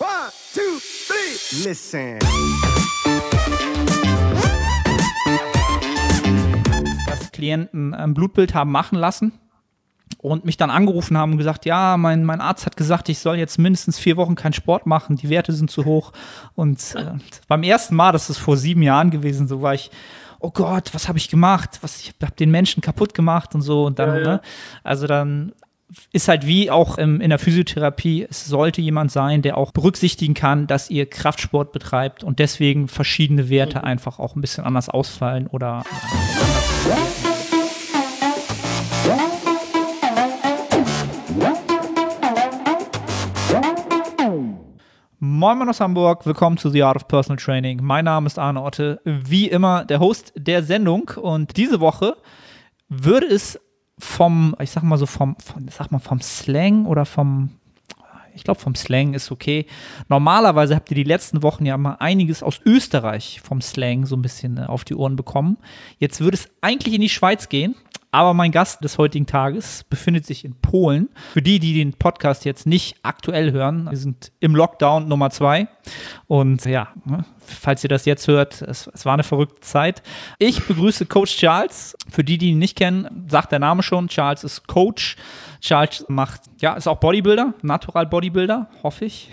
One, two, three. Listen. dass Klienten ein Blutbild haben machen lassen und mich dann angerufen haben und gesagt, ja, mein, mein Arzt hat gesagt, ich soll jetzt mindestens vier Wochen keinen Sport machen, die Werte sind zu hoch. Und äh, beim ersten Mal, das ist vor sieben Jahren gewesen, so war ich, oh Gott, was habe ich gemacht? Was, ich habe den Menschen kaputt gemacht und so. Und dann, Ja, ja. Ne, also dann ist halt wie auch im, in der Physiotherapie, es sollte jemand sein, der auch berücksichtigen kann, dass ihr Kraftsport betreibt und deswegen verschiedene Werte einfach auch ein bisschen anders ausfallen oder Moin Moin aus Hamburg, willkommen zu The Art of Personal Training. Mein Name ist Arne Otte, wie immer der Host der Sendung und diese Woche würde es vom, ich sag mal so vom, vom sag mal vom Slang oder vom, ich glaube vom Slang ist okay. Normalerweise habt ihr die letzten Wochen ja mal einiges aus Österreich vom Slang so ein bisschen äh, auf die Ohren bekommen. Jetzt würde es eigentlich in die Schweiz gehen. Aber mein Gast des heutigen Tages befindet sich in Polen. Für die, die den Podcast jetzt nicht aktuell hören, wir sind im Lockdown Nummer zwei. Und ja, ne, falls ihr das jetzt hört, es, es war eine verrückte Zeit. Ich begrüße Coach Charles. Für die, die ihn nicht kennen, sagt der Name schon, Charles ist Coach. Charles macht, ja, ist auch Bodybuilder, Natural Bodybuilder, hoffe ich.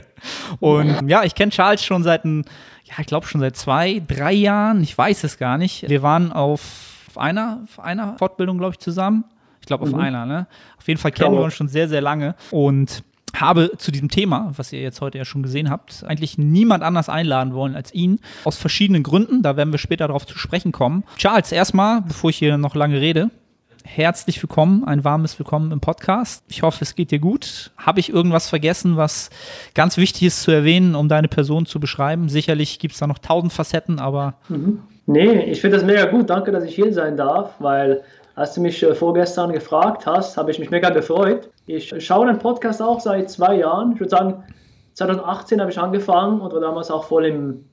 Und ja, ich kenne Charles schon seit ein, ja, ich glaube schon seit zwei, drei Jahren. Ich weiß es gar nicht. Wir waren auf, auf einer, auf einer Fortbildung, glaube ich, zusammen. Ich glaube, auf einer, ne? Auf jeden Fall kennen wir uns schon sehr, sehr lange. Und habe zu diesem Thema, was ihr jetzt heute ja schon gesehen habt, eigentlich niemand anders einladen wollen als ihn. Aus verschiedenen Gründen. Da werden wir später darauf zu sprechen kommen. Charles, erstmal, bevor ich hier noch lange rede, herzlich willkommen, ein warmes Willkommen im Podcast. Ich hoffe, es geht dir gut. Habe ich irgendwas vergessen, was ganz wichtig ist zu erwähnen, um deine Person zu beschreiben? Sicherlich gibt es da noch tausend Facetten, aber Nee, ich finde das mega gut. Danke, dass ich hier sein darf, weil als du mich äh, vorgestern gefragt hast, habe ich mich mega gefreut. Ich schaue den Podcast auch seit zwei Jahren. Ich würde sagen, 2018 habe ich angefangen und war damals auch voll im,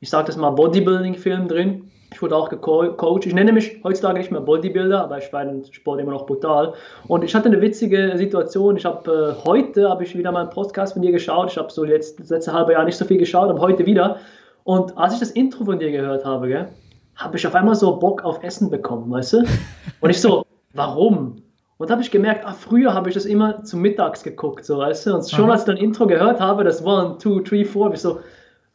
ich sage das mal, Bodybuilding-Film drin. Ich wurde auch gecoacht. Ich nenne mich heutzutage nicht mehr Bodybuilder, aber ich war im Sport immer noch brutal. Und ich hatte eine witzige Situation. Ich habe äh, heute habe ich wieder mal einen Podcast von dir geschaut. Ich habe so jetzt das letzte halbe Jahr nicht so viel geschaut, aber heute wieder. Und als ich das Intro von dir gehört habe, gell, habe ich auf einmal so Bock auf Essen bekommen, weißt du? Und ich so, warum? Und habe ich gemerkt, ah, früher habe ich das immer zum Mittags geguckt, so, weißt du? Und schon als ich dann Intro gehört habe, das One, Two, Three, Four, habe ich so,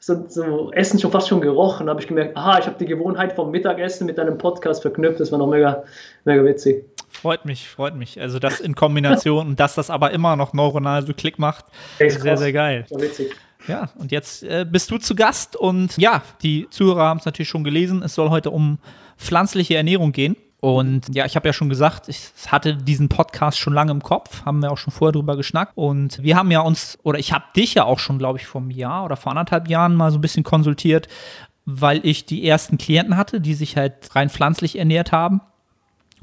so, so Essen schon fast schon gerochen, habe ich gemerkt, aha, ich habe die Gewohnheit vom Mittagessen mit deinem Podcast verknüpft, das war noch mega, mega witzig. freut mich, freut mich. Also das in Kombination und dass das aber immer noch neuronal so Klick macht, Echt sehr, sehr geil. War witzig. Ja, und jetzt äh, bist du zu Gast und ja, die Zuhörer haben es natürlich schon gelesen. Es soll heute um pflanzliche Ernährung gehen. Und ja, ich habe ja schon gesagt, ich hatte diesen Podcast schon lange im Kopf, haben wir auch schon vorher drüber geschnackt. Und wir haben ja uns, oder ich habe dich ja auch schon, glaube ich, vor einem Jahr oder vor anderthalb Jahren mal so ein bisschen konsultiert, weil ich die ersten Klienten hatte, die sich halt rein pflanzlich ernährt haben.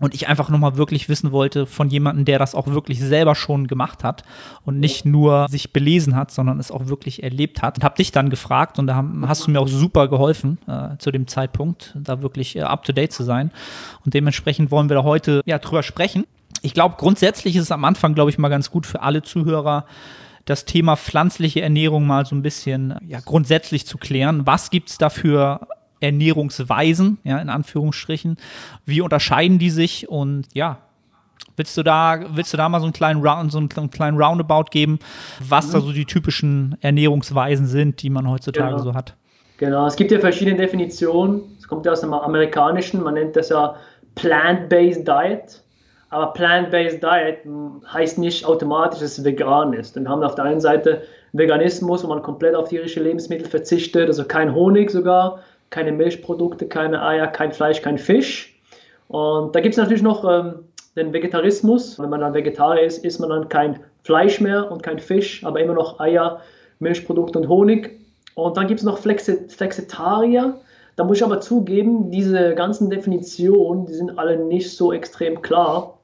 Und ich einfach nochmal wirklich wissen wollte von jemandem, der das auch wirklich selber schon gemacht hat und nicht nur sich belesen hat, sondern es auch wirklich erlebt hat. Und habe dich dann gefragt und da hast du mir auch super geholfen äh, zu dem Zeitpunkt, da wirklich äh, up to date zu sein. Und dementsprechend wollen wir da heute ja drüber sprechen. Ich glaube, grundsätzlich ist es am Anfang, glaube ich, mal ganz gut für alle Zuhörer, das Thema pflanzliche Ernährung mal so ein bisschen ja, grundsätzlich zu klären. Was gibt es dafür Ernährungsweisen, ja, in Anführungsstrichen. Wie unterscheiden die sich? Und ja, willst du da, willst du da mal so einen kleinen Round, so einen, einen kleinen Roundabout geben, was da so die typischen Ernährungsweisen sind, die man heutzutage Genau. so hat? Genau, es gibt ja verschiedene Definitionen. Es kommt ja aus dem Amerikanischen, man nennt das ja Plant-Based Diet. Aber Plant-Based Diet mh, heißt nicht automatisch, dass es vegan ist. Dann haben wir auf der einen Seite Veganismus, wo man komplett auf tierische Lebensmittel verzichtet, also kein Honig sogar, keine Milchprodukte, keine Eier, kein Fleisch, kein Fisch. Und da gibt es natürlich noch ähm, den Vegetarismus. Wenn man dann Vegetarier ist, isst man dann kein Fleisch mehr und kein Fisch, aber immer noch Eier, Milchprodukte und Honig. Und dann gibt es noch Flexi Flexitarier. Da muss ich aber zugeben, diese ganzen Definitionen, die sind alle nicht so extrem klar.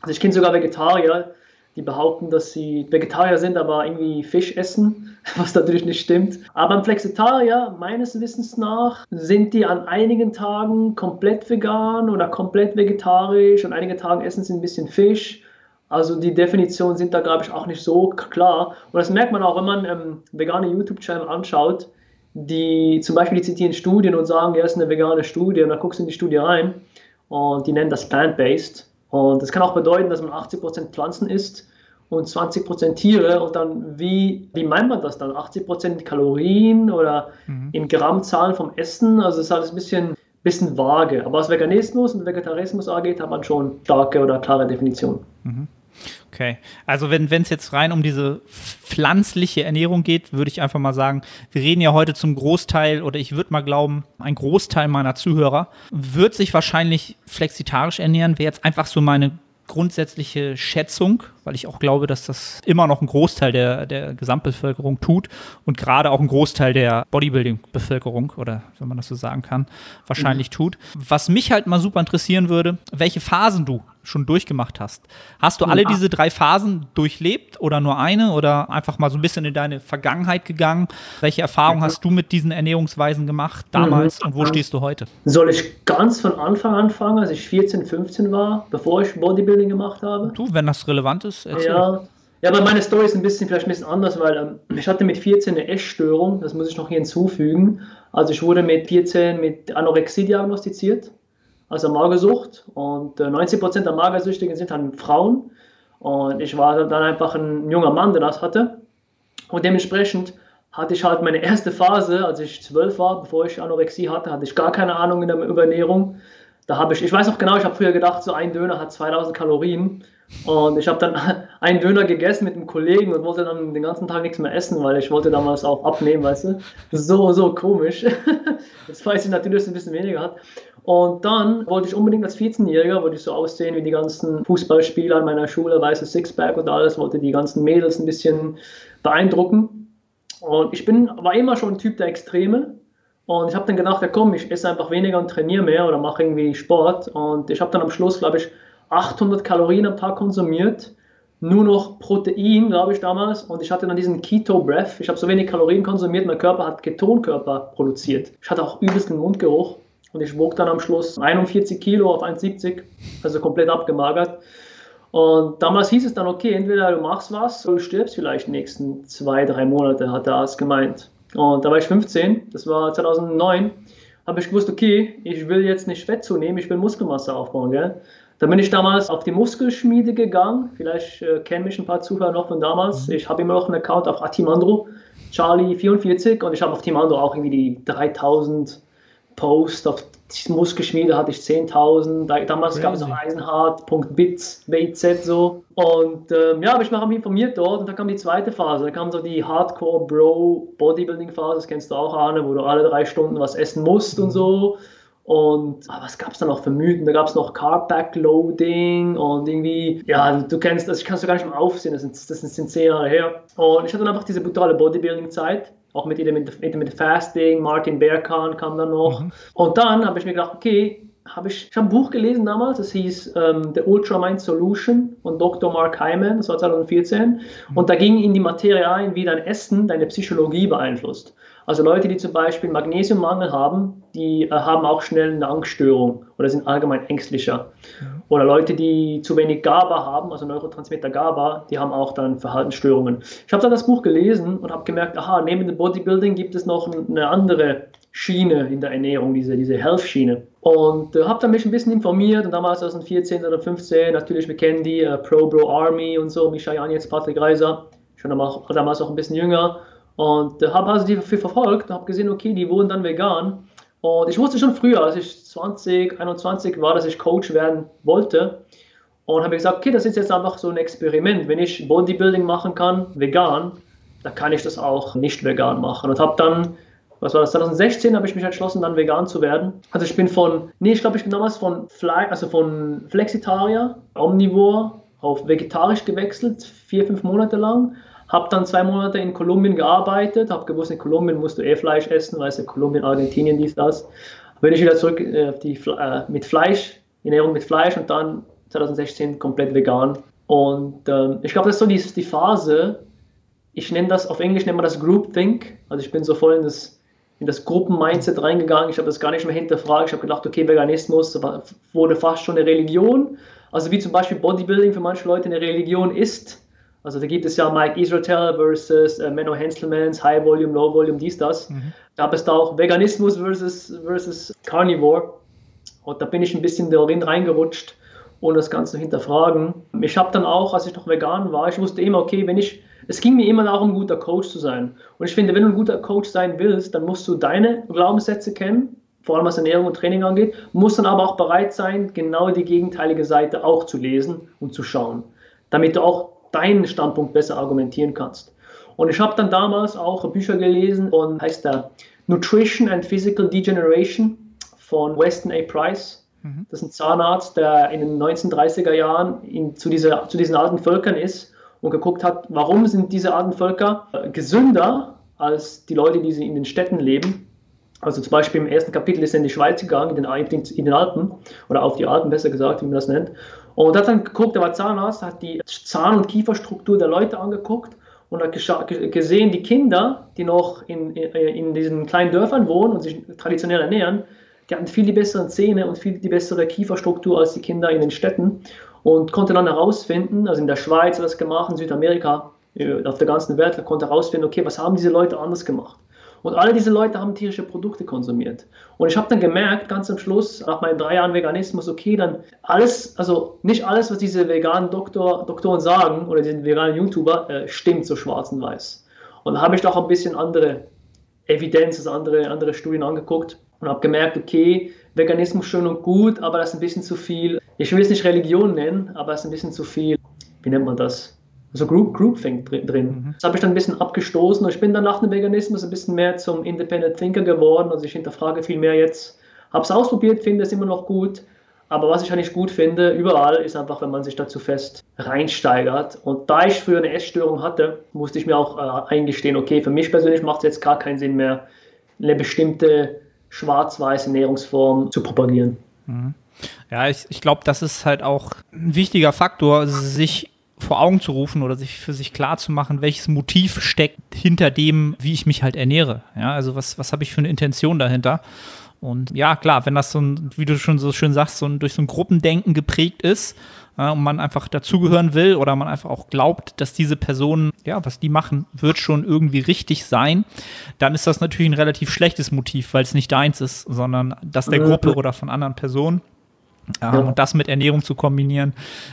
Also ich kenne sogar Vegetarier, die behaupten, dass sie Vegetarier sind, aber irgendwie Fisch essen, was natürlich nicht stimmt. Aber beim Flexitarier, meines Wissens nach, sind die an einigen Tagen komplett vegan oder komplett vegetarisch. An einigen Tagen essen sie ein bisschen Fisch. Also die Definitionen sind da, glaube ich, auch nicht so klar. Und das merkt man auch, wenn man ähm, vegane YouTube-Channel anschaut, die zum Beispiel die zitieren Studien und sagen, ja, ist eine vegane Studie und dann guckst du in die Studie rein und die nennen das plant-based. Und das kann auch bedeuten, dass man 80% Pflanzen isst und 20% Tiere und dann wie, wie meint man das dann? 80% Kalorien oder mhm. in Grammzahlen vom Essen? Also es ist alles ein bisschen, bisschen vage. Aber was Veganismus und Vegetarismus angeht, hat man schon starke oder klare Definitionen. Mhm. Okay, also wenn es jetzt rein um diese pflanzliche Ernährung geht, würde ich einfach mal sagen, wir reden ja heute zum Großteil oder ich würde mal glauben, ein Großteil meiner Zuhörer wird sich wahrscheinlich flexitarisch ernähren, wäre jetzt einfach so meine grundsätzliche Schätzung, weil ich auch glaube, dass das immer noch ein Großteil der, der Gesamtbevölkerung tut und gerade auch ein Großteil der Bodybuilding-Bevölkerung oder wenn man das so sagen kann, wahrscheinlich mhm. tut. Was mich halt mal super interessieren würde, welche Phasen du schon durchgemacht hast. Hast du alle diese drei Phasen durchlebt oder nur eine oder einfach mal so ein bisschen in deine Vergangenheit gegangen? Welche Erfahrungen hast du mit diesen Ernährungsweisen gemacht damals mhm. und wo stehst du heute? Soll ich ganz von Anfang anfangen, als ich 14, 15 war, bevor ich Bodybuilding gemacht habe? Du, wenn das relevant ist, erzähl. Ja. Ja, aber meine Story ist ein bisschen, vielleicht ein bisschen anders, weil ähm, ich hatte mit 14 eine Essstörung, das muss ich noch hier hinzufügen. Also ich wurde mit 14 mit Anorexie diagnostiziert also Magersucht. Und äh, 90% der Magersüchtigen sind dann Frauen. Und ich war dann einfach ein junger Mann, der das hatte. Und dementsprechend hatte ich halt meine erste Phase, als ich zwölf war, bevor ich Anorexie hatte, hatte ich gar keine Ahnung in der Überernährung. Da habe ich, ich weiß auch genau, ich habe früher gedacht, so ein Döner hat 2000 Kalorien. Und ich habe dann einen Döner gegessen mit einem Kollegen und wollte dann den ganzen Tag nichts mehr essen, weil ich wollte damals auch abnehmen, weißt du. So, so komisch. Jetzt weiß ich natürlich, dass es ein bisschen weniger hat. Und dann wollte ich unbedingt als 14-Jähriger, wollte ich so aussehen wie die ganzen Fußballspieler in meiner Schule, weißes Sixpack und alles, wollte die ganzen Mädels ein bisschen beeindrucken. Und ich bin, war immer schon ein Typ der Extreme. Und ich habe dann gedacht, ja komm, ich esse einfach weniger und trainiere mehr oder mache irgendwie Sport. Und ich habe dann am Schluss, glaube ich, 800 Kalorien am Tag konsumiert. Nur noch Protein, glaube ich, damals. Und ich hatte dann diesen Keto Breath. Ich habe so wenig Kalorien konsumiert, mein Körper hat Ketonkörper produziert. Ich hatte auch übelsten Mundgeruch. Und ich wog dann am Schluss 41 Kilo auf 1,70, also komplett abgemagert. Und damals hieß es dann, okay, entweder du machst was oder du stirbst vielleicht die nächsten zwei, drei Monate, hat der Arzt gemeint. Und da war ich 15, das war 2009, habe ich gewusst, okay, ich will jetzt nicht Fett zunehmen, ich will Muskelmasse aufbauen. Gell? Da bin ich damals auf die Muskelschmiede gegangen, vielleicht äh, kennen mich ein paar Zuhörer noch von damals. Mhm. Ich habe immer noch einen Account auf Atimandro, Charlie44 und ich habe auf Timandro auch irgendwie die 3000 Post auf Muskelschmiede hatte ich 10.000. damals gab es noch Eisenhard.bits, BZ so. Und ähm, ja, habe ich mich informiert dort und dann kam die zweite Phase. Da kam so die Hardcore Bro Bodybuilding Phase, das kennst du auch, Arne, wo du alle drei Stunden was essen musst und so. Und ah, was gab es da noch für Mythen? Da gab es noch Carb Backloading und irgendwie, ja, du kennst das, ich kann es gar nicht mehr aufsehen, das sind, das sind zehn Jahre her. Und ich hatte dann einfach diese brutale Bodybuilding-Zeit auch mit, mit, mit Fasting, Martin Berkan kam dann noch. Mhm. Und dann habe ich mir gedacht, okay, habe ich, ich habe ein Buch gelesen damals, das hieß ähm, The Ultramind Solution von Dr. Mark Hyman, das war 2014. Mhm. Und da ging in die Materie ein, wie dein Essen deine Psychologie beeinflusst. Also Leute, die zum Beispiel Magnesiummangel haben, die äh, haben auch schnell eine Angststörung oder sind allgemein ängstlicher. Oder Leute, die zu wenig GABA haben, also Neurotransmitter GABA, die haben auch dann Verhaltensstörungen. Ich habe dann das Buch gelesen und habe gemerkt, aha, neben dem Bodybuilding gibt es noch eine andere Schiene in der Ernährung, diese, diese Health-Schiene. Und äh, habe dann mich ein bisschen informiert und damals 2014 oder 2015, natürlich, wir kennen die äh, Pro Bro Army und so, Misha jetzt Patrick Reiser, schon damals auch ein bisschen jünger und äh, habe also die viel verfolgt und habe gesehen, okay, die wurden dann vegan. Und ich wusste schon früher, als ich 20, 21 war, dass ich Coach werden wollte. Und habe gesagt, okay, das ist jetzt einfach so ein Experiment. Wenn ich Bodybuilding machen kann, vegan, dann kann ich das auch nicht vegan machen. Und habe dann, was war das, 2016 habe ich mich entschlossen, dann vegan zu werden. Also ich bin von, nee, ich glaube, ich bin damals von Fleisch, also von Flexitarier, Omnivore, auf vegetarisch gewechselt, vier, fünf Monate lang. Habe dann zwei Monate in Kolumbien gearbeitet, habe gewusst, in Kolumbien musst du eh Fleisch essen, weißt du, Kolumbien, Argentinien, dies, das. Bin ich wieder zurück äh, die, äh, mit Fleisch, Ernährung mit Fleisch und dann 2016 komplett vegan. Und ähm, ich glaube, das ist so die, die Phase, ich nenne das, auf Englisch nennt man das Groupthink. Also ich bin so voll in das, in das Gruppen-Mindset reingegangen. Ich habe das gar nicht mehr hinterfragt. Ich habe gedacht, okay, Veganismus wurde fast schon eine Religion. Also wie zum Beispiel Bodybuilding für manche Leute eine Religion ist. Also da gibt es ja Mike Israel versus äh, Menno Henselmans, High Volume, Low Volume, dies, das. Mhm. Da gab es da auch Veganismus versus, versus Carnivore. Und da bin ich ein bisschen darin reingerutscht, ohne das Ganze zu hinterfragen. Ich habe dann auch, als ich noch vegan war, ich wusste immer, okay, wenn ich, es ging mir immer darum, ein guter Coach zu sein. Und ich finde, wenn du ein guter Coach sein willst, dann musst du deine Glaubenssätze kennen, vor allem was Ernährung und Training angeht, musst dann aber auch bereit sein, genau die gegenteilige Seite auch zu lesen und zu schauen, damit du auch deinen Standpunkt besser argumentieren kannst. Und ich habe dann damals auch Bücher gelesen und heißt der Nutrition and Physical Degeneration von Weston A. Price. Mhm. Das ist ein Zahnarzt, der in den 1930er Jahren in, zu, dieser, zu diesen alten Völkern ist und geguckt hat, warum sind diese alten Völker gesünder als die Leute, die in den Städten leben. Also zum Beispiel im ersten Kapitel ist er in die Schweiz gegangen, in den, in den Alpen, oder auf die Alpen besser gesagt, wie man das nennt, und hat dann geguckt, er war Zahnarzt, hat die Zahn- und Kieferstruktur der Leute angeguckt und hat gesehen, die Kinder, die noch in, in, in, diesen kleinen Dörfern wohnen und sich traditionell ernähren, die hatten viel die besseren Zähne und viel die bessere Kieferstruktur als die Kinder in den Städten und konnte dann herausfinden, also in der Schweiz hat das gemacht, in Südamerika, äh, auf der ganzen Welt, er konnte herausfinden, okay, was haben diese Leute anders gemacht? Und alle diese Leute haben tierische Produkte konsumiert. Und ich habe dann gemerkt, ganz am Schluss, nach meinen drei Jahren Veganismus, okay, dann alles, also nicht alles, was diese veganen Doktor, Doktoren sagen oder diese veganen YouTuber, äh, stimmt so schwarz und weiß. Und da habe ich doch ein bisschen andere Evidenz, also andere, andere Studien angeguckt und habe gemerkt, okay, Veganismus schön und gut, aber das ist ein bisschen zu viel. Ich will es nicht Religion nennen, aber es ist ein bisschen zu viel. Wie nennt man das? So Group, Groupthink drin. Mhm. Das habe ich dann ein bisschen abgestoßen und ich bin dann nach dem Veganismus ein bisschen mehr zum Independent Thinker geworden. Also ich hinterfrage viel mehr jetzt. Habe es ausprobiert, finde es immer noch gut. Aber was ich eigentlich gut finde, überall, ist einfach, wenn man sich dazu fest reinsteigert. Und da ich früher eine Essstörung hatte, musste ich mir auch äh, eingestehen, okay, für mich persönlich macht es jetzt gar keinen Sinn mehr, eine bestimmte schwarz-weiße Ernährungsform zu propagieren. Mhm. Ja, ich, ich glaube, das ist halt auch ein wichtiger Faktor, sich vor Augen zu rufen oder sich für sich klar zu machen, welches Motiv steckt hinter dem, wie ich mich halt ernähre. Ja, also was, was habe ich für eine Intention dahinter? Und ja, klar, wenn das so ein, wie du schon so schön sagst, so ein, durch so ein Gruppendenken geprägt ist ja, und man einfach dazugehören will oder man einfach auch glaubt, dass diese Personen, ja, was die machen, wird schon irgendwie richtig sein, dann ist das natürlich ein relativ schlechtes Motiv, weil es nicht deins ist, sondern das der Gruppe oder von anderen Personen. Ja, ja. Und das mit Ernährung zu kombinieren,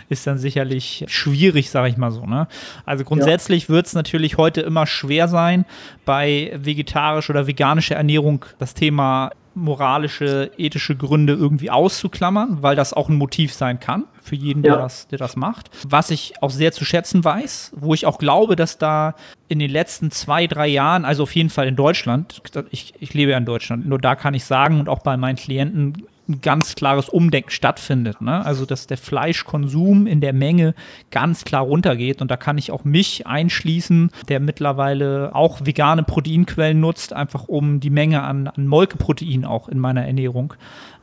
ist dann sicherlich schwierig, sage ich mal so. Ne? Also grundsätzlich ja. wird es natürlich heute immer schwer sein, bei vegetarischer oder veganischer Ernährung das Thema moralische, ethische Gründe irgendwie auszuklammern, weil das auch ein Motiv sein kann für jeden, der, das, der das macht. Was ich auch sehr zu schätzen weiß, wo ich auch glaube, dass da in den letzten zwei, drei Jahren, also auf jeden Fall in Deutschland, ich, ich lebe ja in Deutschland, nur da kann ich sagen und auch bei meinen Klienten ein ganz klares Umdenken stattfindet. Ne? Also, dass der Fleischkonsum in der Menge ganz klar runtergeht. Und da kann ich auch mich einschließen, der mittlerweile auch vegane Proteinquellen nutzt, einfach um die Menge an, an Molkeprotein auch in meiner Ernährung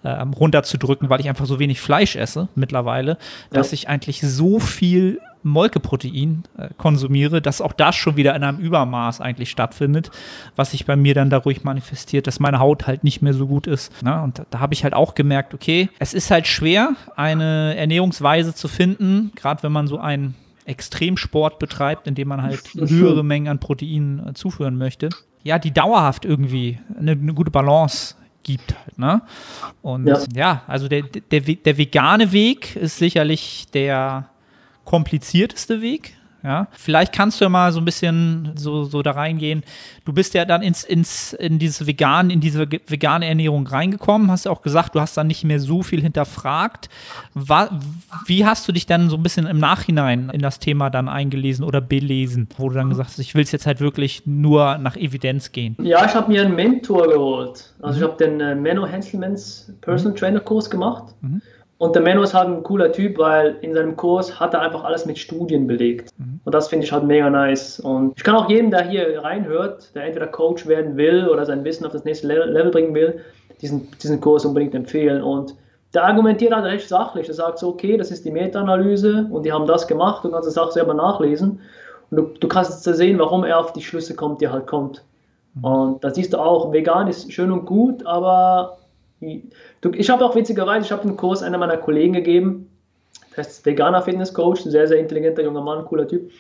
ähm, runterzudrücken, weil ich einfach so wenig Fleisch esse mittlerweile, ja. dass ich eigentlich so viel Molkeprotein äh, konsumiere, dass auch das schon wieder in einem Übermaß eigentlich stattfindet, was sich bei mir dann dadurch manifestiert, dass meine Haut halt nicht mehr so gut ist. Ne? Und da, da habe ich halt auch gemerkt, okay, es ist halt schwer, eine Ernährungsweise zu finden, gerade wenn man so einen Extremsport betreibt, in dem man halt höhere Mengen an Proteinen äh, zuführen möchte. Ja, die dauerhaft irgendwie eine, eine gute Balance gibt halt, ne? Und ja, ja also der, der, der vegane Weg ist sicherlich der komplizierteste Weg. Ja, vielleicht kannst du ja mal so ein bisschen so, so da reingehen. Du bist ja dann ins, ins, in diese vegan, in diese vegane Ernährung reingekommen, hast ja auch gesagt, du hast dann nicht mehr so viel hinterfragt. Wie hast du dich dann so ein bisschen im Nachhinein in das Thema dann eingelesen oder belesen, wo du dann gesagt hast, ich will es jetzt halt wirklich nur nach Evidenz gehen? Ja, ich habe mir einen Mentor geholt. Also ich habe den äh, Menno Henselmans Personal. Trainer Kurs gemacht. Mhm. Und der Menno ist halt ein cooler Typ, weil in seinem Kurs hat er einfach alles mit Studien belegt. Mhm. Und das finde ich halt mega nice. Und ich kann auch jedem, der hier reinhört, der entweder Coach werden will oder sein Wissen auf das nächste Level bringen will, diesen, diesen Kurs unbedingt empfehlen. Und der argumentiert halt recht sachlich. Er sagt so, okay, das ist die Meta-Analyse und die haben das gemacht, du kannst das auch selber nachlesen. Und du, du kannst jetzt sehen, warum er auf die Schlüsse kommt, die er halt kommt. Mhm. Und da siehst du auch, vegan ist schön und gut, aber ich habe auch witzigerweise, ich habe einen Kurs einer meiner Kollegen gegeben, Er ist veganer Fitnesscoach, ein sehr, sehr intelligenter junger Mann, cooler Typ.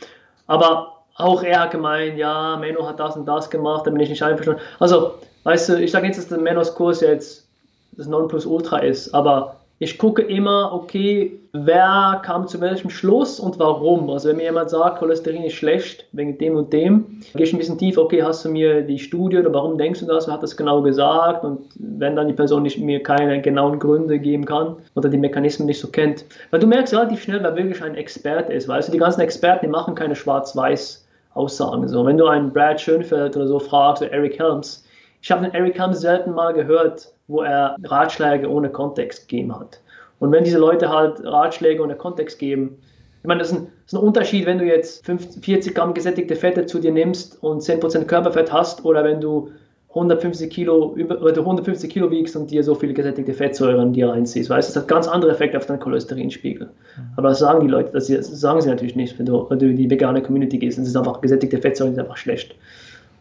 Aber auch er hat gemeint, ja, Menno hat das und das gemacht, da bin ich nicht einverstanden. Also, weißt du, ich sage jetzt, dass der Mennos Kurs jetzt das Nonplusultra ist, aber ich gucke immer, okay, wer kam zu welchem Schluss und warum. Also wenn mir jemand sagt, Cholesterin ist schlecht wegen dem und dem, gehe ich ein bisschen tiefer, okay, hast du mir die Studie oder warum denkst du das, wer hat das genau gesagt und wenn dann die Person nicht, mir keine genauen Gründe geben kann oder die Mechanismen nicht so kennt. Weil du merkst relativ schnell, wer wirklich ein Experte ist, weißt du, die ganzen Experten, die machen keine schwarz-weiß Aussagen. So, wenn du einen Brad Schönfeld oder so fragst, oder Eric Helms, ich habe den Eric Helms selten mal gehört, wo er Ratschläge ohne Kontext gegeben hat. Und wenn diese Leute halt Ratschläge ohne Kontext geben, ich meine, das ist ein, das ist ein Unterschied, wenn du jetzt 50, 40 Gramm gesättigte Fette zu dir nimmst und 10% Körperfett hast oder wenn du 150 Kilo, oder du 150 Kilo wiegst und dir so viele gesättigte Fettsäuren dir reinziehst. Weißt das hat ganz andere Effekte auf deinen Cholesterinspiegel. Mhm. Aber das sagen die Leute, das, sagen sie natürlich nicht, wenn du, wenn du in die vegane Community gehst. Das ist einfach gesättigte Fettsäuren, sind einfach schlecht.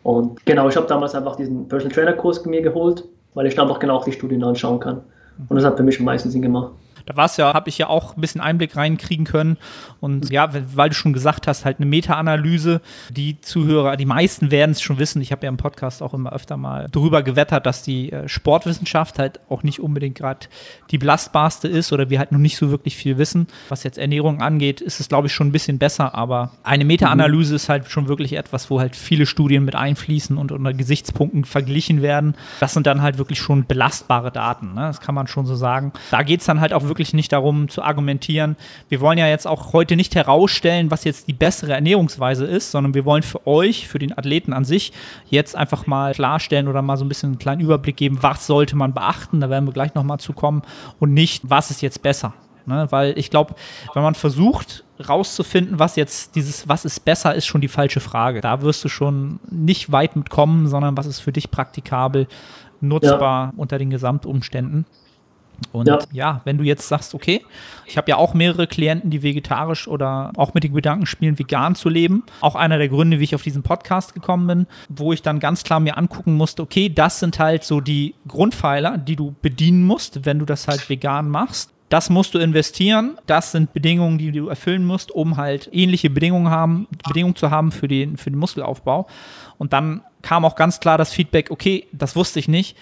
Und genau, ich habe damals einfach diesen Personal Trainer Kurs mir geholt, weil ich dann einfach genau die Studien anschauen kann. Und das hat für mich am meisten Sinn gemacht. Da war es ja, habe ich ja auch ein bisschen Einblick reinkriegen können. Und ja, weil du schon gesagt hast, halt eine Meta-Analyse. Die Zuhörer, die meisten werden es schon wissen. Ich habe ja im Podcast auch immer öfter mal drüber gewettert, dass die äh, Sportwissenschaft halt auch nicht unbedingt gerade die belastbarste ist oder wir halt noch nicht so wirklich viel wissen. Was jetzt Ernährung angeht, ist es, glaube ich, schon ein bisschen besser. Aber eine Meta-Analyse mhm. ist halt schon wirklich etwas, wo halt viele Studien mit einfließen und unter Gesichtspunkten verglichen werden. Das sind dann halt wirklich schon belastbare Daten. Ne? Das kann man schon so sagen. Da geht es dann halt auch wirklich wirklich nicht darum zu argumentieren. Wir wollen ja jetzt auch heute nicht herausstellen, was jetzt die bessere Ernährungsweise ist, sondern wir wollen für euch, für den Athleten an sich, jetzt einfach mal klarstellen oder mal so ein bisschen einen kleinen Überblick geben, was sollte man beachten. Da werden wir gleich nochmal zu kommen und nicht, was ist jetzt besser. Ne? Weil ich glaube, wenn man versucht, rauszufinden, was jetzt dieses, was ist besser, ist schon die falsche Frage. Da wirst du schon nicht weit mitkommen, sondern was ist für dich praktikabel, nutzbar ja. unter den Gesamtumständen. Und ja. ja. wenn du jetzt sagst, okay, ich habe ja auch mehrere Klienten, die vegetarisch oder auch mit den Gedanken spielen, vegan zu leben. Auch einer der Gründe, wie ich auf diesen Podcast gekommen bin, wo ich dann ganz klar mir angucken musste, okay, das sind halt so die Grundpfeiler, die du bedienen musst, wenn du das halt vegan machst. Das musst du investieren. Das sind Bedingungen, die du erfüllen musst, um halt ähnliche Bedingungen haben, Bedingungen zu haben für den, für den Muskelaufbau. Und dann kam auch ganz klar das Feedback, okay, das wusste ich nicht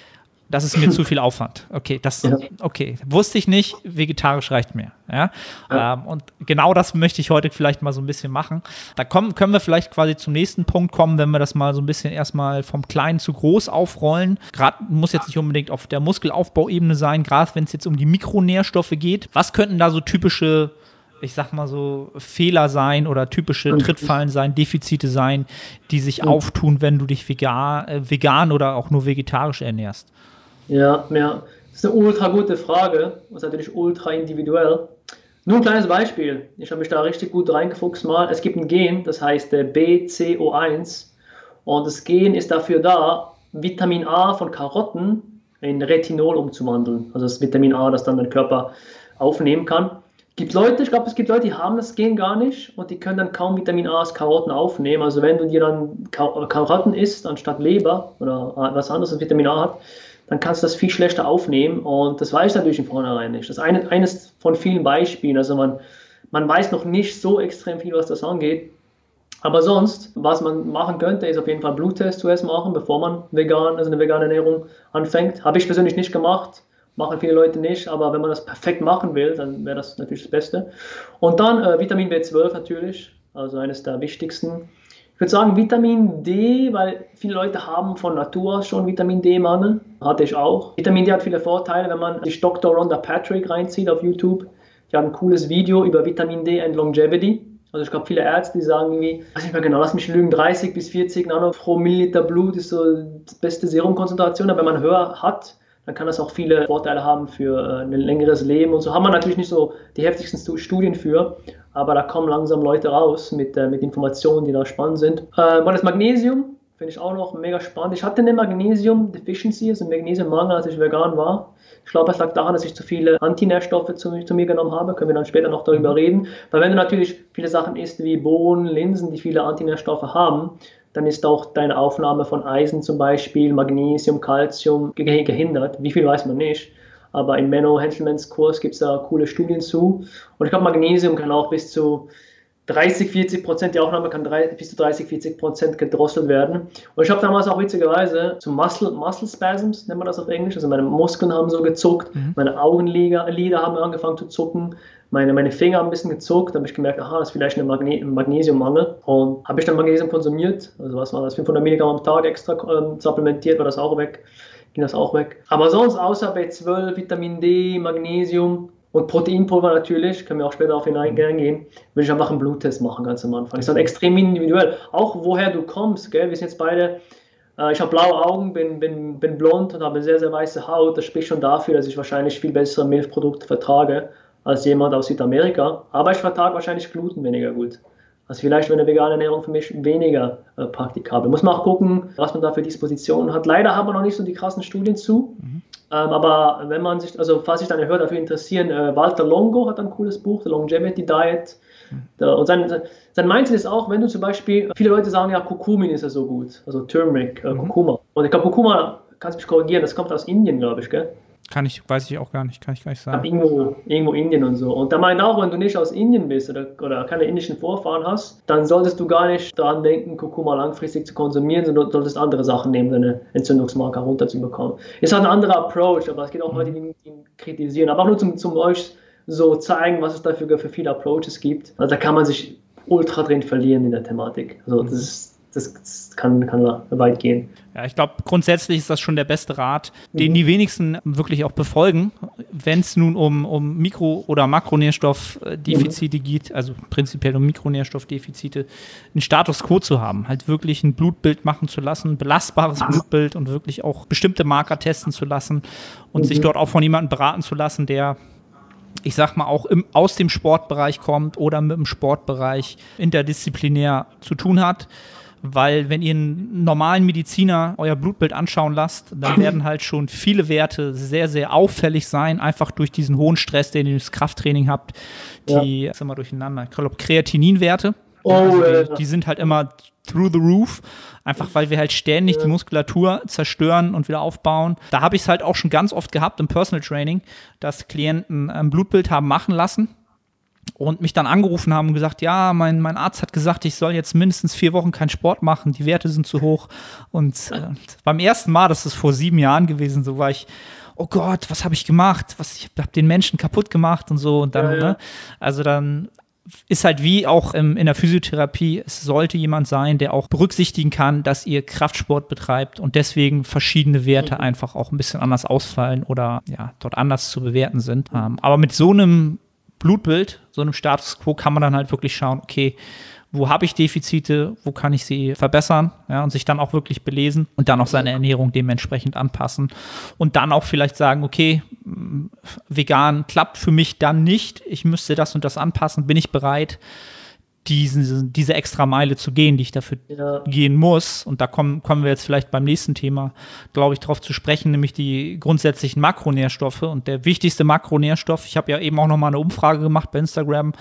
das ist mir zu viel Aufwand. Okay, das, ja. okay, wusste ich nicht, vegetarisch reicht mir. Ja? ja. Ähm, und genau das möchte ich heute vielleicht mal so ein bisschen machen. Da kommen, können wir vielleicht quasi zum nächsten Punkt kommen, wenn wir das mal so ein bisschen erstmal vom Kleinen zu groß aufrollen. Gerade muss jetzt nicht unbedingt auf der Muskelaufbauebene sein, gerade wenn es jetzt um die Mikronährstoffe geht. Was könnten da so typische ich sag mal so, Fehler sein oder typische Trittfallen sein, Defizite sein, die sich auftun, wenn du dich vegan, äh, vegan oder auch nur vegetarisch ernährst? Ja, ja. Das ist eine ultra gute Frage. Ist natürlich ultra individuell. Nur ein kleines Beispiel. Ich habe mich da richtig gut reingefuchst mal. Es gibt ein Gen, das heißt der BCO1. Und das Gen ist dafür da, Vitamin A von Karotten in Retinol umzuwandeln. Also das Vitamin A, das dann dein Körper aufnehmen kann. Es gibt Leute, ich glaube, es gibt Leute, die haben das Gen gar nicht und die können dann kaum Vitamin A aus Karotten aufnehmen. Also wenn du dir dann Karotten isst anstatt Leber oder was anderes, das Vitamin A hat, dann kannst du das viel schlechter aufnehmen und das weiß natürlich im Vornherein nicht. Das ist eine, eines von vielen Beispielen. Also man, man weiß noch nicht so extrem viel, was das angeht. Aber sonst, was man machen könnte, ist auf jeden Fall Bluttest zuerst machen, bevor man vegan, also eine vegane Ernährung anfängt. Habe ich persönlich nicht gemacht, machen viele Leute nicht, aber wenn man das perfekt machen will, dann wäre das natürlich das Beste. Und dann äh, Vitamin B12 natürlich, also eines der wichtigsten ich würde sagen Vitamin D, weil viele Leute haben von Natur aus schon Vitamin D-Mangel. Hatte ich auch. Vitamin D hat viele Vorteile, wenn man sich Dr. Rhonda Patrick reinzieht auf YouTube. Die hat ein cooles Video über Vitamin D and Longevity. Also ich glaube, viele Ärzte, die sagen irgendwie, weiß nicht mehr genau, lass mich lügen, 30 bis 40 Nano pro Milliliter Blut ist so die beste Serumkonzentration. Aber wenn man höher hat, dann kann das auch viele Vorteile haben für äh, ein längeres Leben und so. Haben wir natürlich nicht so die heftigsten Studien für, aber da kommen langsam Leute raus mit, äh, mit Informationen, die da spannend sind. Äh, das Magnesium finde ich auch noch mega spannend. Ich hatte eine Magnesium Deficiency, also Magnesiummangel, als ich vegan war. Ich glaube, es lag daran, dass ich zu viele Antinährstoffe zu, zu, mir genommen habe. Können wir dann später noch darüber reden. Weil wenn du natürlich viele Sachen isst wie Bohnen, Linsen, die viele Antinährstoffe haben, dann ist auch deine Aufnahme von Eisen zum Beispiel, Magnesium, Calcium gehindert. Wie viel weiß man nicht. Aber im Menno Henschelmans Kurs gibt es da coole Studien zu. Und ich glaube, Magnesium kann auch bis zu 30, 40 Prozent, die Aufnahme kann drei, bis zu 30, 40 Prozent gedrosselt werden. Und ich habe damals auch witzigerweise zu Muscle, Muscle Spasms, nennt man das auf Englisch, also meine Muskeln haben so gezuckt, mhm. meine Augenlider haben angefangen zu zucken, meine, meine Finger haben ein bisschen gezuckt, da habe ich gemerkt, aha, das ist vielleicht eine Magne ein Magnesiummangel. Und habe ich dann Magnesium konsumiert, also was war das, 500 Milligramm am Tag extra ähm, supplementiert, war das auch weg, ging das auch weg. Aber sonst außer B12, Vitamin D, Magnesium, und Proteinpulver natürlich, können wir auch später auf hineingehen, würde ich einfach einen Bluttest machen ganz am Anfang. Ist dann extrem individuell. Auch woher du kommst, gell? wir sind jetzt beide, äh, ich habe blaue Augen, bin, bin, bin blond und habe sehr, sehr weiße Haut. Das spricht schon dafür, dass ich wahrscheinlich viel bessere Milchprodukte vertrage als jemand aus Südamerika. Aber ich vertrage wahrscheinlich Gluten weniger gut. Also vielleicht wäre eine vegane Ernährung für mich weniger äh, praktikabel. Muss man auch gucken, was man da für Dispositionen hat. Leider haben wir noch nicht so die krassen Studien zu. Mhm. Ähm, aber wenn man sich, also falls sich deine Hörer dafür interessieren, äh, Walter Longo hat ein cooles Buch, The Longevity Diet. Mhm. Und sein, sein Mindset ist auch, wenn du zum Beispiel, viele Leute sagen ja, Kurkumin ist ja so gut, also Turmeric, äh, mhm. Kurkuma. Und ich glaube, Kurkuma, kannst du mich korrigieren, das kommt aus Indien, glaube ich, gell? Kann ich, weiß ich auch gar nicht, kann ich gar nicht sagen. Irgendwo, irgendwo Indien und so. Und da meine auch, wenn du nicht aus Indien bist oder, oder keine indischen Vorfahren hast, dann solltest du gar nicht daran denken, Kurkuma langfristig zu konsumieren, sondern solltest andere Sachen nehmen, deine Entzündungsmarker runterzubekommen. Ist halt ein anderer Approach, aber es geht auch Leute, die ihn kritisieren. Aber auch nur zum, zum euch so zeigen, was es dafür für viele Approaches gibt. Also da kann man sich ultra drin verlieren in der Thematik. Also das ist das kann, kann weit gehen. Ja, ich glaube, grundsätzlich ist das schon der beste Rat, den mhm. die wenigsten wirklich auch befolgen, wenn es nun um, um Mikro- oder Makronährstoffdefizite mhm. geht, also prinzipiell um Mikronährstoffdefizite, einen Status quo zu haben, halt wirklich ein Blutbild machen zu lassen, ein belastbares Blutbild und wirklich auch bestimmte Marker testen zu lassen und mhm. sich dort auch von jemandem beraten zu lassen, der ich sag mal, auch im, aus dem Sportbereich kommt oder mit dem Sportbereich interdisziplinär zu tun hat weil wenn ihr einen normalen Mediziner euer Blutbild anschauen lasst, dann werden halt schon viele Werte sehr, sehr auffällig sein, einfach durch diesen hohen Stress, den ihr durchs Krafttraining habt. Die, ja. sind wir durcheinander, ich glaube, Kreatininwerte, oh, also die, die, sind halt immer through the roof, einfach weil wir halt ständig die Muskulatur zerstören und wieder aufbauen. Da habe ich es halt auch schon ganz oft gehabt im Personal Training, dass Klienten ein Blutbild haben machen lassen und mich dann angerufen haben und gesagt, ja, mein, mein Arzt hat gesagt, ich soll jetzt mindestens vier Wochen keinen Sport machen, die Werte sind zu hoch. Und äh, beim ersten Mal, das ist vor sieben Jahren gewesen, so war ich, oh Gott, was habe ich gemacht? Was, ich habe den Menschen kaputt gemacht und so. Und dann, ja, ja. Ne? Also dann ist halt wie auch im, in der Physiotherapie, es sollte jemand sein, der auch berücksichtigen kann, dass ihr Kraftsport betreibt und deswegen verschiedene Werte mhm. einfach auch ein bisschen anders ausfallen oder ja, dort anders zu bewerten sind. Ähm, aber mit so einem Blutbild, so einem Status quo, kann man dann halt wirklich schauen, okay, wo habe ich Defizite, wo kann ich sie verbessern, ja, und sich dann auch wirklich belesen und dann auch seine Ernährung dementsprechend anpassen. Und dann auch vielleicht sagen, okay, vegan klappt für mich dann nicht, ich müsste das und das anpassen, bin ich bereit, diese, diese extra Meile zu gehen, die ich dafür ja. gehen muss. Und da kommen, kommen wir jetzt vielleicht beim nächsten Thema, glaube ich, darauf zu sprechen, nämlich die grundsätzlichen Makronährstoffe. Und der wichtigste Makronährstoff, ich habe ja eben auch noch mal eine Umfrage gemacht bei Instagram.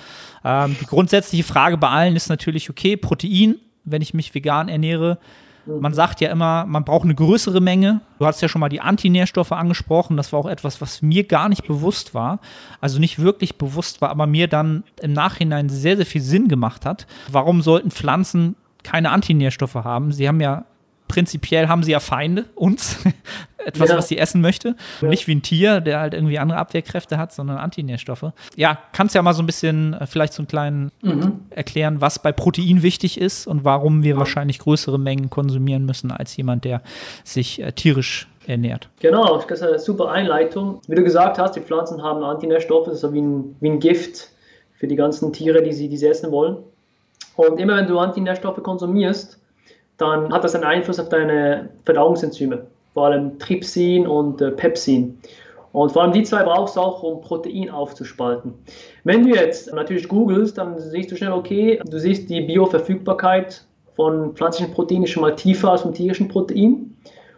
Ähm, die grundsätzliche Frage bei allen ist natürlich, okay, Protein, wenn ich mich vegan ernähre, man sagt ja immer, man braucht eine größere Menge. Du hast ja schon mal die Antinährstoffe angesprochen. Das war auch etwas, was mir gar nicht bewusst war. Also nicht wirklich bewusst war, aber mir dann im Nachhinein sehr, sehr viel Sinn gemacht hat. Warum sollten Pflanzen keine Antinährstoffe haben? Sie haben ja prinzipiell haben sie ja Feinde, uns, etwas, ja. was sie essen möchte. Ja. Nicht wie ein Tier, der halt irgendwie andere Abwehrkräfte hat, sondern Antinährstoffe. Ja, kannst ja mal so ein bisschen äh, vielleicht so einen kleinen mhm. erklären, was bei Protein wichtig ist und warum wir wahrscheinlich größere Mengen konsumieren müssen als jemand, der sich äh, tierisch ernährt. Genau, das ist eine super Einleitung. Wie du gesagt hast, die Pflanzen haben Antinährstoffe, das ist so wie ein, wie ein Gift für die ganzen Tiere, die sie, die sie essen wollen. Und immer wenn du Antinährstoffe konsumierst, dann hat das einen Einfluss auf deine Verdauungsenzyme, vor allem Trypsin und äh, Pepsin. Und vor allem die zwei brauchst du auch, um Protein aufzuspalten. Wenn du jetzt natürlich googelst, dann siehst du schnell, okay, du siehst die Bioverfügbarkeit von pflanzlichen Proteinen schon mal tiefer als vom tierischen Protein.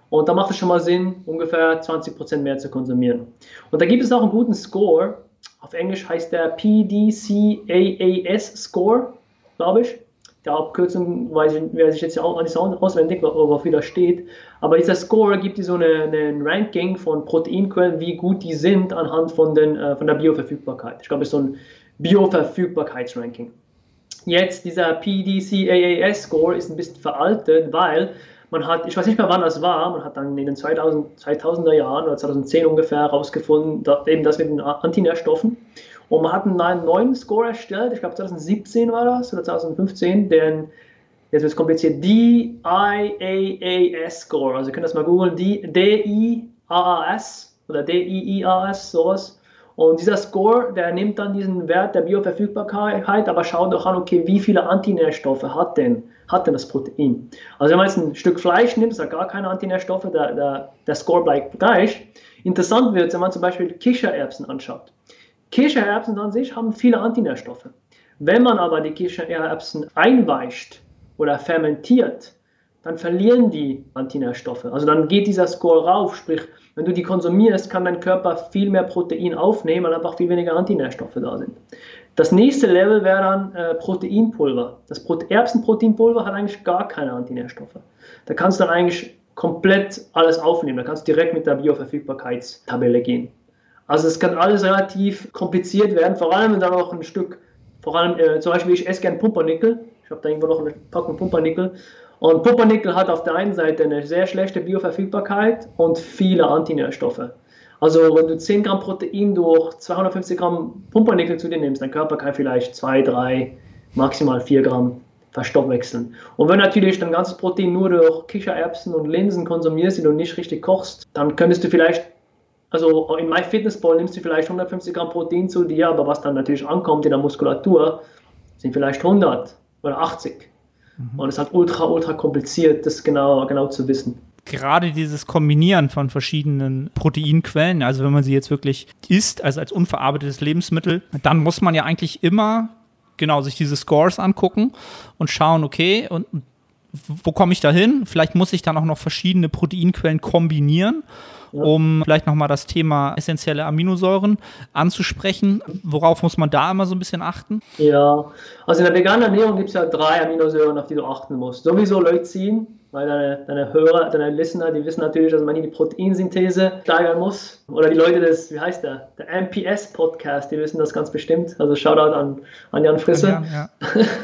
Und da macht es schon mal Sinn, ungefähr 20% mehr zu konsumieren. Und da gibt es auch einen guten Score. Auf Englisch heißt der PDCAAS Score, glaube ich. Der Abkürzung weiß ich, wer sich jetzt auch nicht auswendig, worauf wieder steht. Aber dieser Score gibt dir so eine Ranking von Proteinquellen, wie gut die sind anhand von, den, äh, von der Bioverfügbarkeit. Ich glaube, es ist so ein Bioverfügbarkeitsranking. Jetzt dieser PDCAAS-Score ist ein bisschen veraltet, weil man hat, ich weiß nicht mehr wann das war, man hat dann in den 2000, 2000er Jahren oder 2010 ungefähr herausgefunden, eben das mit den Antinährstoffen. Und man hat einen neuen Score erstellt, ich glaube 2017 war das oder 2015, den, jetzt wird es kompliziert, DIAAS-Score. Also ihr könnt das mal googeln, D-I-A-A-S oder D-I-I-A-S, sowas. Und dieser Score, der nimmt dann diesen Wert der Bioverfügbarkeit, aber schaut doch an, okay, wie viele Antinährstoffe hat denn, hat denn das Protein? Also wenn man jetzt ein Stück Fleisch nimmt, das hat gar keine Antinährstoffe, der, der, der Score bleibt gleich. Interessant wird, wenn man zum Beispiel Kichererbsen anschaut. Kichererbsen an sich haben viele Antinährstoffe. Wenn man aber die Kichererbsen einweicht oder fermentiert, dann verlieren die Antinährstoffe. Also dann geht dieser Score rauf, sprich, wenn du die konsumierst, kann dein Körper viel mehr Protein aufnehmen, weil einfach viel weniger Antinährstoffe da sind. Das nächste Level wäre dann äh, Proteinpulver. Das Pro Erbsenproteinpulver hat eigentlich gar keine Antinährstoffe. Da kannst du dann eigentlich komplett alles aufnehmen. Da kannst du direkt mit der Bioverfügbarkeitstabelle gehen. Also es kann alles relativ kompliziert werden, vor allem wenn da noch ein Stück, vor allem äh, zum Beispiel ich esse gerne Pumpernickel. Ich habe da irgendwo noch eine Packung Pumpernickel. Und Pumpernickel hat auf der einen Seite eine sehr schlechte Bioverfügbarkeit und viele Antinährstoffe. Also wenn du 10 Gramm Protein durch 250 Gramm Pumpernickel zu dir nimmst, dein Körper kann vielleicht 2, 3, maximal 4 Gramm verstoffwechseln. Und wenn natürlich dein ganzes Protein nur durch Kichererbsen und Linsen konsumierst, die du nicht richtig kochst, dann könntest du vielleicht, also in MyFitnessPal nimmst du vielleicht 150 Gramm Protein zu dir, aber was dann natürlich ankommt in der Muskulatur, sind vielleicht 100 oder 80. Mhm. Und es ist halt ultra, ultra kompliziert, das genau, genau zu wissen gerade dieses Kombinieren von verschiedenen Proteinquellen, also wenn man sie jetzt wirklich isst, also als unverarbeitetes Lebensmittel, dann muss man ja eigentlich immer genau sich diese Scores angucken und schauen, okay, und wo komme ich da hin? Vielleicht muss ich dann auch noch verschiedene Proteinquellen kombinieren um vielleicht nochmal das Thema essentielle Aminosäuren anzusprechen. Worauf muss man da immer so ein bisschen achten? Ja, also in der veganen Ernährung gibt es ja drei Aminosäuren, auf die du achten musst. Sowieso Leucin, weil deine, deine Hörer, deine Listener, die wissen natürlich, dass man hier die Proteinsynthese steigern muss. Oder die Leute des, wie heißt der, der MPS-Podcast, die wissen das ganz bestimmt. Also Shoutout an, an Jan Frisse. Jan, ja.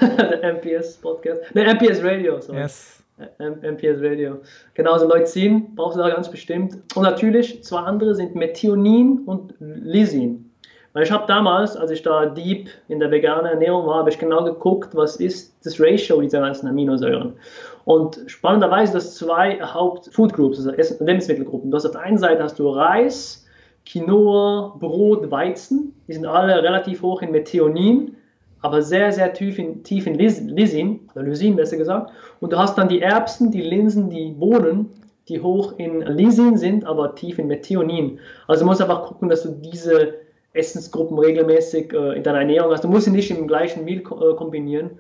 der MPS-Podcast. Ne, MPS Radio. Sorry. Yes. MPS Radio. Genauso Leucin brauchst du da ganz bestimmt. Und natürlich, zwei andere sind Methionin und Lysin. Weil ich habe damals, als ich da deep in der veganen Ernährung war, habe ich genau geguckt, was ist das Ratio dieser ganzen Aminosäuren. Und spannenderweise, das zwei Haupt-Food Groups, also Lebensmittelgruppen. Du hast auf der einen Seite hast du Reis, Quinoa, Brot, Weizen. Die sind alle relativ hoch in Methionin aber sehr, sehr tief in, tief in Lysin, oder Lysin besser gesagt. Und du hast dann die Erbsen, die Linsen, die Bohnen, die hoch in Lysin sind, aber tief in Methionin. Also du musst einfach gucken, dass du diese Essensgruppen regelmäßig äh, in deiner Ernährung hast. Du musst sie nicht im gleichen Meal äh, kombinieren,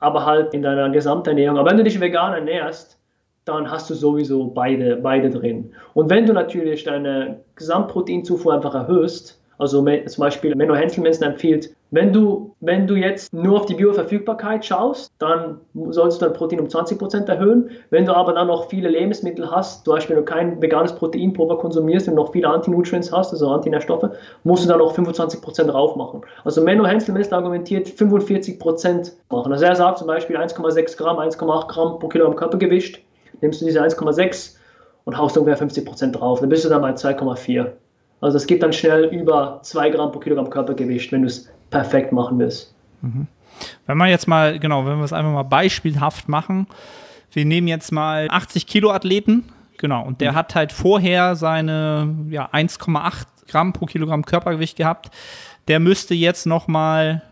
aber halt in deiner Gesamternährung. Aber wenn du dich vegan ernährst, dann hast du sowieso beide, beide drin. Und wenn du natürlich deine Gesamtproteinzufuhr einfach erhöhst, also zum Beispiel Menno Henselmensen empfiehlt, wenn du, wenn du jetzt nur auf die Bioverfügbarkeit schaust, dann sollst du dein Protein um 20% erhöhen. Wenn du aber dann noch viele Lebensmittel hast, zum Beispiel wenn du kein veganes Proteinpulver konsumierst und noch viele Antinutrients hast, also Antinährstoffe, musst du dann noch 25% drauf machen. Also Menno Henselmensen argumentiert 45% machen. Also er sagt zum Beispiel 1,6 Gramm, 1,8 Gramm pro Kilogramm Körpergewicht, nimmst du diese 1,6 und haust ungefähr 50% drauf. Dann bist du dann bei 2,4. Also es geht dann schnell über 2 Gramm pro Kilogramm Körpergewicht, wenn du es perfekt machen willst. Mhm. Wenn man jetzt mal, genau, wenn wir es einfach mal beispielhaft machen, wir nehmen jetzt mal 80 Kilo Athleten, genau, und der mhm. hat halt vorher seine ja, 1,8 Gramm pro Kilogramm Körpergewicht gehabt. Der müsste jetzt nochmal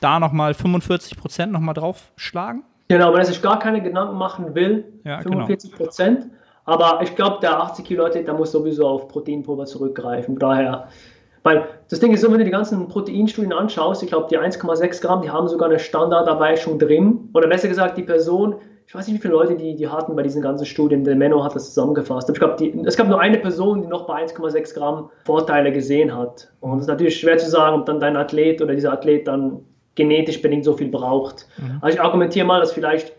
da nochmal 45 Prozent nochmal draufschlagen. Genau, wenn er sich gar keine Gedanken machen will, ja, 45 Prozent. Genau. Aber ich glaube, der 80 Kilo Athlet, der muss sowieso auf Proteinpulver zurückgreifen. Daher, weil das Ding ist so, wenn du die ganzen Proteinstudien anschaust, ich glaube, die 1,6 Gramm, die haben sogar eine Standardabweichung drin. Oder besser gesagt, die Person, ich weiß nicht, wie viele Leute die, die hatten bei diesen ganzen Studien, der Menno hat das zusammengefasst. Ich glaube, es gab nur eine Person, die noch bei 1,6 Gramm Vorteile gesehen hat. Und es ist natürlich schwer zu sagen, ob dann dein Athlet oder dieser Athlet dann genetisch bedingt so viel braucht. Mhm. Also ich argumentiere mal, dass vielleicht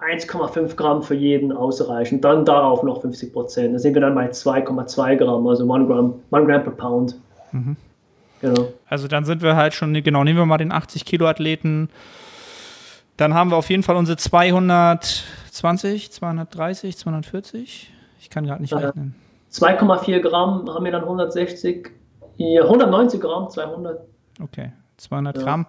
1,5 Gramm für jeden ausreichen, dann darauf noch 50 Prozent. Da sind wir dann bei 2,2 Gramm, also 1 Gramm, 1 Gramm per Pound. Mhm. Genau. Also dann sind wir halt schon, genau, nehmen wir mal den 80 Kilo Athleten. Dann haben wir auf jeden Fall unsere 220, 230, 240. Ich kann gerade nicht rechnen. 2,4 Gramm haben wir dann 160, 190 Gramm, 200. Okay, 200 ja. Gramm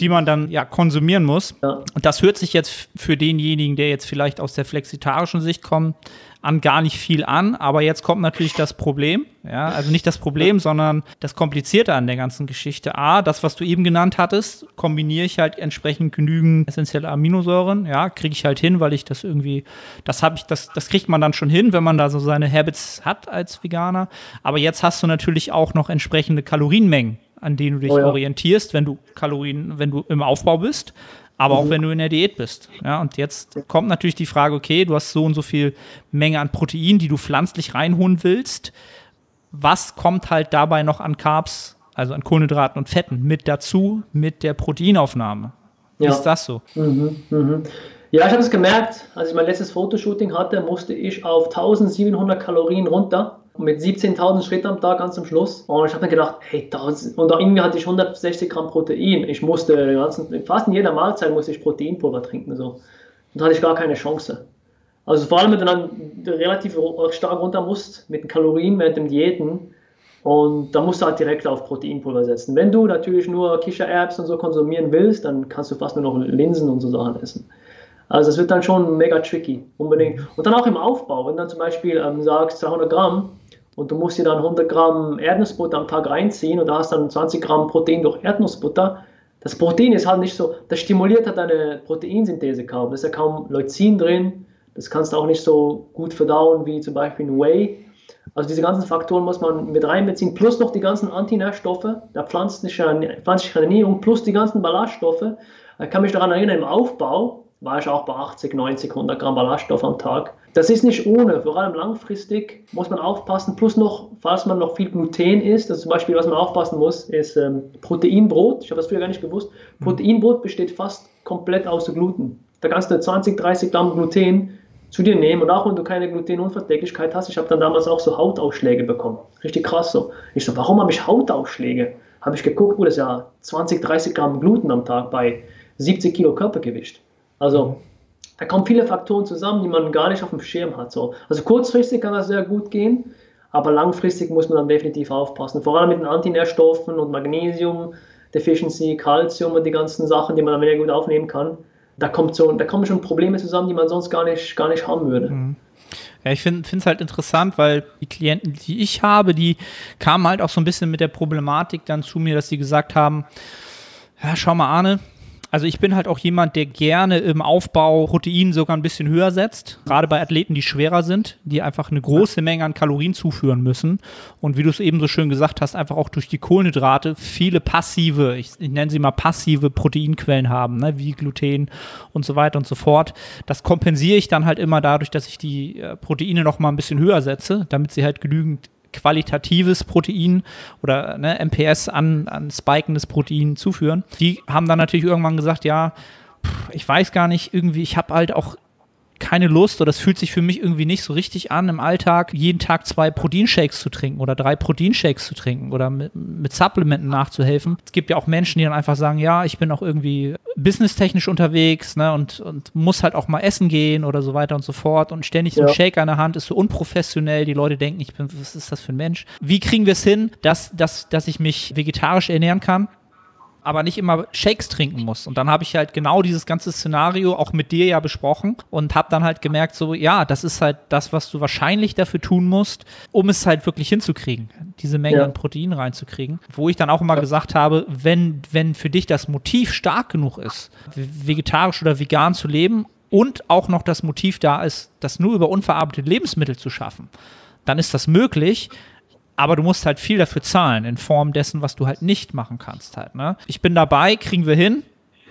die man dann ja konsumieren muss. Ja. Und das hört sich jetzt für denjenigen, der jetzt vielleicht aus der flexitarischen Sicht kommt, an gar nicht viel an. Aber jetzt kommt natürlich das Problem. Ja, also nicht das Problem, sondern das Komplizierte an der ganzen Geschichte. A, das, was du eben genannt hattest, kombiniere ich halt entsprechend genügend essentielle Aminosäuren. Ja, kriege ich halt hin, weil ich das irgendwie, das habe ich, das, das kriegt man dann schon hin, wenn man da so seine Habits hat als Veganer. Aber jetzt hast du natürlich auch noch entsprechende Kalorienmengen an denen du dich oh ja. orientierst, wenn du Kalorien, wenn du im Aufbau bist, aber mhm. auch wenn du in der Diät bist. Ja, und jetzt kommt natürlich die Frage, okay, du hast so und so viel Menge an Protein, die du pflanzlich reinholen willst. Was kommt halt dabei noch an Carbs, also an Kohlenhydraten und Fetten mit dazu, mit der Proteinaufnahme? Ja. Ist das so? Mhm, mhm. Ja, ich habe es gemerkt, als ich mein letztes Fotoshooting hatte, musste ich auf 1700 Kalorien runter mit 17.000 Schritten am Tag ganz zum Schluss. Und ich habe mir gedacht, hey, das, und irgendwie hatte ich 160 Gramm Protein. Ich musste ganzen, fast in jeder Mahlzeit musste ich Proteinpulver trinken. So. Und da hatte ich gar keine Chance. Also vor allem, wenn du dann relativ stark runter musst mit den Kalorien während dem Diäten, und da musst du halt direkt auf Proteinpulver setzen. Wenn du natürlich nur Kichererbsen und so konsumieren willst, dann kannst du fast nur noch Linsen und so Sachen essen. Also es wird dann schon mega tricky, unbedingt. Und dann auch im Aufbau, wenn du dann zum Beispiel ähm, sagst 200 Gramm, und du musst dir dann 100 Gramm Erdnussbutter am Tag reinziehen und da hast dann 20 Gramm Protein durch Erdnussbutter. Das Protein ist halt nicht so, das stimuliert halt deine Proteinsynthese kaum. Da ist ja kaum Leucin drin. Das kannst du auch nicht so gut verdauen wie zum Beispiel ein Whey. Also diese ganzen Faktoren muss man mit reinbeziehen, plus noch die ganzen Antinährstoffe, der pflanzliche, pflanzliche Ernährung, plus die ganzen Ballaststoffe. Ich kann mich daran erinnern, im Aufbau war ich auch bei 80, 90, 100 Gramm Ballaststoff am Tag. Das ist nicht ohne, vor allem langfristig muss man aufpassen. Plus noch, falls man noch viel Gluten isst, also zum Beispiel, was man aufpassen muss, ist ähm, Proteinbrot. Ich habe das früher gar nicht gewusst. Mhm. Proteinbrot besteht fast komplett aus Gluten. Da kannst du 20, 30 Gramm Gluten zu dir nehmen und auch wenn du keine Glutenunverträglichkeit hast, ich habe dann damals auch so Hautausschläge bekommen. Richtig krass so. Ich so, warum habe ich Hautausschläge? Habe ich geguckt, oh, das ist ja 20, 30 Gramm Gluten am Tag bei 70 Kilo Körpergewicht. Also mhm da kommen viele Faktoren zusammen, die man gar nicht auf dem Schirm hat. So. Also kurzfristig kann das sehr gut gehen, aber langfristig muss man dann definitiv aufpassen. Vor allem mit den Antinährstoffen und Magnesium, Deficiency, Calcium und die ganzen Sachen, die man dann wieder gut aufnehmen kann. Da, kommt so, da kommen schon Probleme zusammen, die man sonst gar nicht, gar nicht haben würde. Mhm. Ja, ich finde es halt interessant, weil die Klienten, die ich habe, die kamen halt auch so ein bisschen mit der Problematik dann zu mir, dass sie gesagt haben, ja, schau mal, Arne, also ich bin halt auch jemand, der gerne im Aufbau Protein sogar ein bisschen höher setzt. Gerade bei Athleten, die schwerer sind, die einfach eine große Menge an Kalorien zuführen müssen. Und wie du es eben so schön gesagt hast, einfach auch durch die Kohlenhydrate viele passive, ich, ich nenne sie mal passive Proteinquellen haben, ne, wie Gluten und so weiter und so fort. Das kompensiere ich dann halt immer dadurch, dass ich die äh, Proteine noch mal ein bisschen höher setze, damit sie halt genügend qualitatives Protein oder ne, MPS an, an spikendes Protein zuführen. Die haben dann natürlich irgendwann gesagt, ja, ich weiß gar nicht, irgendwie, ich habe halt auch keine Lust oder es fühlt sich für mich irgendwie nicht so richtig an, im Alltag jeden Tag zwei Proteinshakes zu trinken oder drei Proteinshakes zu trinken oder mit, mit Supplementen nachzuhelfen. Es gibt ja auch Menschen, die dann einfach sagen, ja, ich bin auch irgendwie businesstechnisch unterwegs ne, und, und muss halt auch mal essen gehen oder so weiter und so fort und ständig so ein Shake an der Hand ist so unprofessionell. Die Leute denken, ich bin, was ist das für ein Mensch? Wie kriegen wir es hin, dass, dass, dass ich mich vegetarisch ernähren kann? Aber nicht immer Shakes trinken muss. Und dann habe ich halt genau dieses ganze Szenario auch mit dir ja besprochen und habe dann halt gemerkt, so ja, das ist halt das, was du wahrscheinlich dafür tun musst, um es halt wirklich hinzukriegen, diese Menge ja. an Protein reinzukriegen. Wo ich dann auch immer ja. gesagt habe, wenn, wenn für dich das Motiv stark genug ist, vegetarisch oder vegan zu leben und auch noch das Motiv da ist, das nur über unverarbeitete Lebensmittel zu schaffen, dann ist das möglich aber du musst halt viel dafür zahlen, in Form dessen, was du halt nicht machen kannst halt. Ne? Ich bin dabei, kriegen wir hin.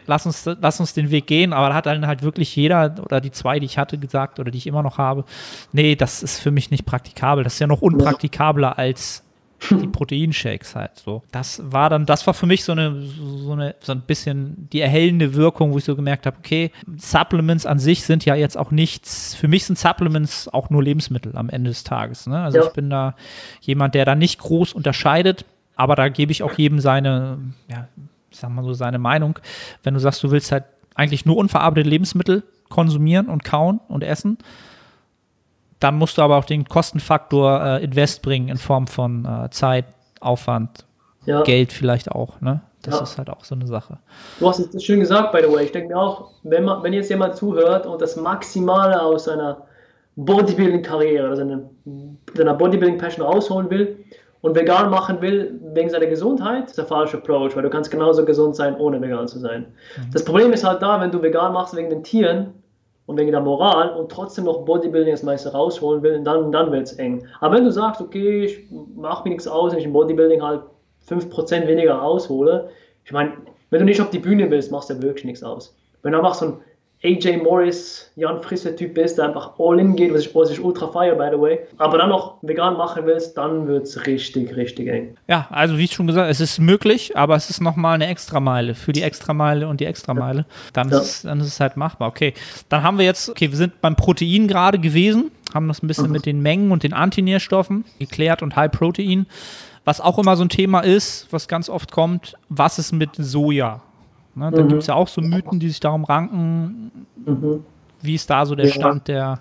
Lass uns, lass uns den Weg gehen, aber da hat dann halt wirklich jeder oder die zwei, die ich hatte, gesagt oder die ich immer noch habe, nee, das ist für mich nicht praktikabel. Das ist ja noch unpraktikabler als die Proteinshakes halt so. Das war dann, das war für mich so eine, so eine, so ein bisschen die erhellende Wirkung, wo ich so gemerkt habe, okay, Supplements an sich sind ja jetzt auch nichts, für mich sind Supplements auch nur Lebensmittel am Ende des Tages. Ne? Also Ja. ich bin da jemand, der da nicht groß unterscheidet, aber da gebe ich auch jedem seine, ja, ich sag mal so, seine Meinung. Wenn du sagst, du willst halt eigentlich nur unverarbeitete Lebensmittel konsumieren und kauen und essen, dann musst du aber auch den Kostenfaktor äh, Invest bringen in Form von äh, Zeit, Aufwand, Ja. Geld vielleicht auch. Ne? Das Ja. ist halt auch so eine Sache. Du hast es schön gesagt, by the way. Ich denke mir auch, wenn, man, wenn jetzt jemand zuhört und das Maximale aus seiner Bodybuilding-Karriere, also seine, seiner Bodybuilding-Passion rausholen will und vegan machen will wegen seiner Gesundheit, ist der falsche Approach, weil du kannst genauso gesund sein, ohne vegan zu sein. Das Problem ist halt da, wenn du vegan machst wegen den Tieren und wegen der Moral und trotzdem noch Bodybuilding das meiste rausholen will, dann, dann wird es eng. Aber wenn du sagst, okay, ich mache mir nichts aus, wenn ich im Bodybuilding halt 5% weniger raushole, ich meine, wenn du nicht auf die Bühne willst, machst du wirklich nichts aus. Wenn du einfach so ein AJ Morris, Jan Frisse Typ bist, der einfach all in geht, was ich, was ich ultra feier, by the way, aber dann noch vegan machen willst, dann wird es richtig, richtig eng. Ja, also wie schon gesagt, es ist möglich, aber es ist nochmal eine Extrameile für die Extrameile und die Extrameile. Dann, Ja. ist, es- dann ist es halt machbar. Okay, dann haben wir jetzt, okay, wir sind beim Protein gerade gewesen, haben das ein bisschen mit den Mengen und den Antinährstoffen geklärt und High Protein. Was auch immer so ein Thema ist, was ganz oft kommt, was ist mit Soja? Ne, da gibt es ja auch so Mythen, die sich darum ranken. Wie ist da so der Ja. Stand, der,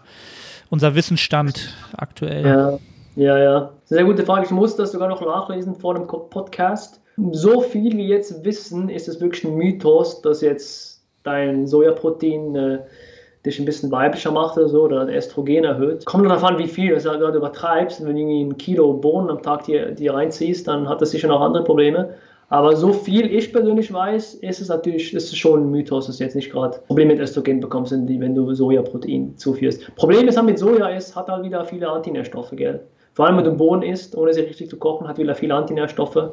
unser Wissensstand aktuell? Ja, ja, ja. Sehr gute Frage. Ich muss das sogar noch nachlesen vor dem Podcast. So viel wie jetzt wissen, ist es wirklich ein Mythos, dass jetzt dein Sojaprotein äh, dich ein bisschen weiblicher macht oder so oder dein Östrogen erhöht. Kommt darauf an, wie viel. Das du gerade übertreibst. Wenn du irgendwie ein Kilo Bohnen am Tag dir, dir reinziehst, dann hat das sicher noch andere Probleme. Aber so viel ich persönlich weiß, ist es natürlich ist es schon ein Mythos, dass du jetzt nicht gerade Probleme mit Östrogen bekommst, wenn du Sojaprotein zuführst. Problem ist halt mit Soja ist, hat halt wieder viele Antinährstoffe, gell? Vor allem wenn du Bohnen isst, ohne sie richtig zu kochen, hat wieder viele Antinährstoffe.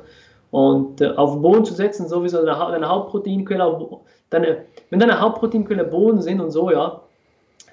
Und äh, auf Bohnen zu setzen, sowieso deine, deine Hauptproteinquelle, deine, wenn deine Hauptproteinquelle Bohnen sind und Soja,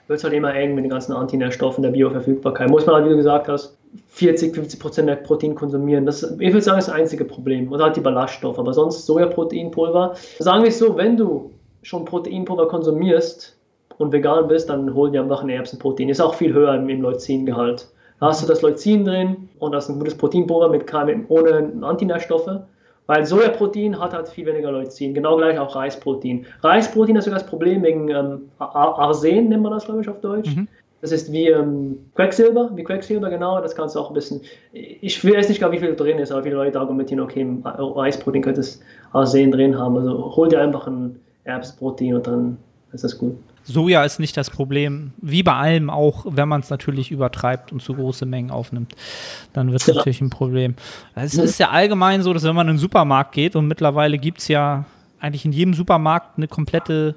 wird es halt immer eng mit den ganzen Antinährstoffen der Bioverfügbarkeit. Muss man halt, wie du gesagt hast, 40, 50 Prozent mehr Protein konsumieren. Das, ich würde sagen, ist das einzige Problem. Und halt die Ballaststoffe. Aber sonst Sojaproteinpulver. Sagen wir es so, wenn du schon Proteinpulver konsumierst und vegan bist, dann hol dir einfach ein Erbsenprotein. Ist auch viel höher im, Leucingehalt. Da hast du das Leucin drin und das ist ein gutes Proteinpulver mit, ohne Antinährstoffe. Weil Sojaprotein hat halt viel weniger Leucin. Genau gleich auch Reisprotein. Reisprotein ist sogar das Problem wegen ähm, Ar- Arsen, nennt man das, glaube ich, auf Deutsch. Das ist wie ähm, Quecksilber, wie Quecksilber, genau. Das kannst du auch ein bisschen. Ich weiß nicht gar, wie viel drin ist, aber viele Leute argumentieren, okay, im Reisprotein könnte es Arsen drin haben. Also hol dir einfach ein Erbsprotein und dann ist das gut. Soja ist nicht das Problem. Wie bei allem auch, wenn man es natürlich übertreibt und zu große Mengen aufnimmt, dann wird es Ja. natürlich ein Problem. Es ist ja allgemein so, dass wenn man in den Supermarkt geht und mittlerweile gibt es ja eigentlich in jedem Supermarkt eine komplette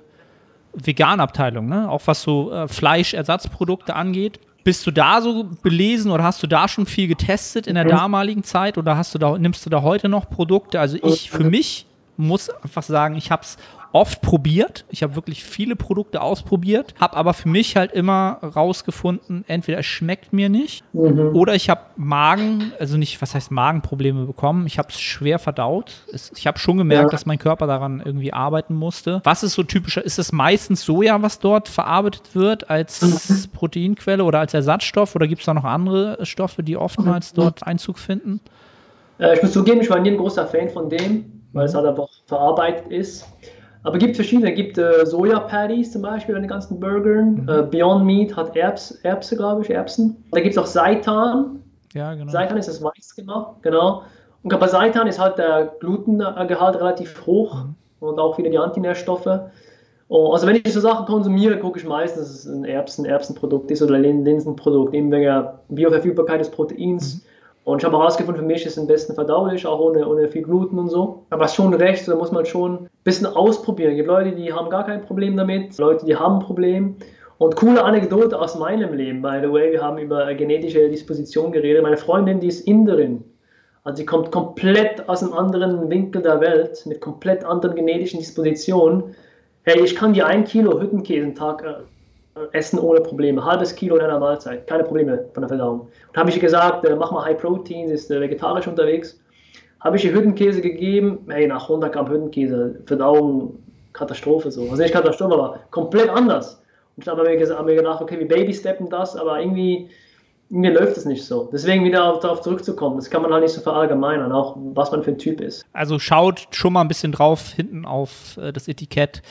Veganabteilung, ne? auch was so äh, Fleischersatzprodukte angeht. Bist du da so belesen oder hast du da schon viel getestet in der damaligen Zeit oder hast du da, nimmst du da heute noch Produkte? Also ich für mich muss einfach sagen, ich habe es oft probiert. Ich habe wirklich viele Produkte ausprobiert, habe aber für mich halt immer rausgefunden, entweder es schmeckt mir nicht oder ich habe Magen, also nicht, was heißt Magenprobleme bekommen. Ich habe es schwer verdaut. Es, ich habe schon gemerkt, Ja. dass mein Körper daran irgendwie arbeiten musste. Was ist so typischer? Ist es meistens Soja, was dort verarbeitet wird als Proteinquelle oder als Ersatzstoff oder gibt es da noch andere Stoffe, die oftmals dort Einzug finden? Äh, ich muss zugeben, ich war nie ein großer Fan von dem, weil es halt einfach verarbeitet ist. Aber es gibt verschiedene. Es gibt äh, Soja-Patties zum Beispiel an den ganzen Burgern. Äh, Beyond Meat hat Erbs, Erbse, glaube ich, Erbsen. Da gibt es auch Seitan. Ja, genau. Seitan ist das weiß gemacht, genau. Und bei Seitan ist halt der Glutengehalt relativ hoch und auch wieder die Antinährstoffe. Oh, also wenn ich so Sachen konsumiere, gucke ich meistens, dass es ein Erbsen, Erbsenprodukt ist oder ein Lin- Linsenprodukt, eben wegen der Bioverfügbarkeit des Proteins. Und ich habe herausgefunden, für mich ist es am besten verdaulich, auch ohne, ohne viel Gluten und so. Aber schon recht, da muss man schon ein bisschen ausprobieren. Es gibt Leute, die haben gar kein Problem damit, Leute, die haben ein Problem. Und coole Anekdote aus meinem Leben, by the way, wir haben über genetische Disposition geredet. Meine Freundin, die ist Inderin. Also sie kommt komplett aus einem anderen Winkel der Welt, mit komplett anderen genetischen Dispositionen. Hey, ich kann dir ein Kilo Hüttenkäse am Tag äh, essen ohne Probleme. Halbes Kilo in einer Mahlzeit, keine Probleme von der Verdauung. Und habe ich gesagt, äh, mach mal High Protein, ist äh, vegetarisch unterwegs. Habe ich ihr Hüttenkäse gegeben, hey, nach 100 Gramm Hüttenkäse, Verdauung, Katastrophe so. Also nicht Katastrophe, aber komplett anders. Und ich habe mir, hab mir gedacht, okay, wir babysteppen das, aber irgendwie, irgendwie läuft es nicht so. Deswegen wieder auf, darauf zurückzukommen, das kann man halt nicht so verallgemeinern, auch was man für ein Typ ist. Also schaut schon mal ein bisschen drauf, hinten auf äh, das Etikett,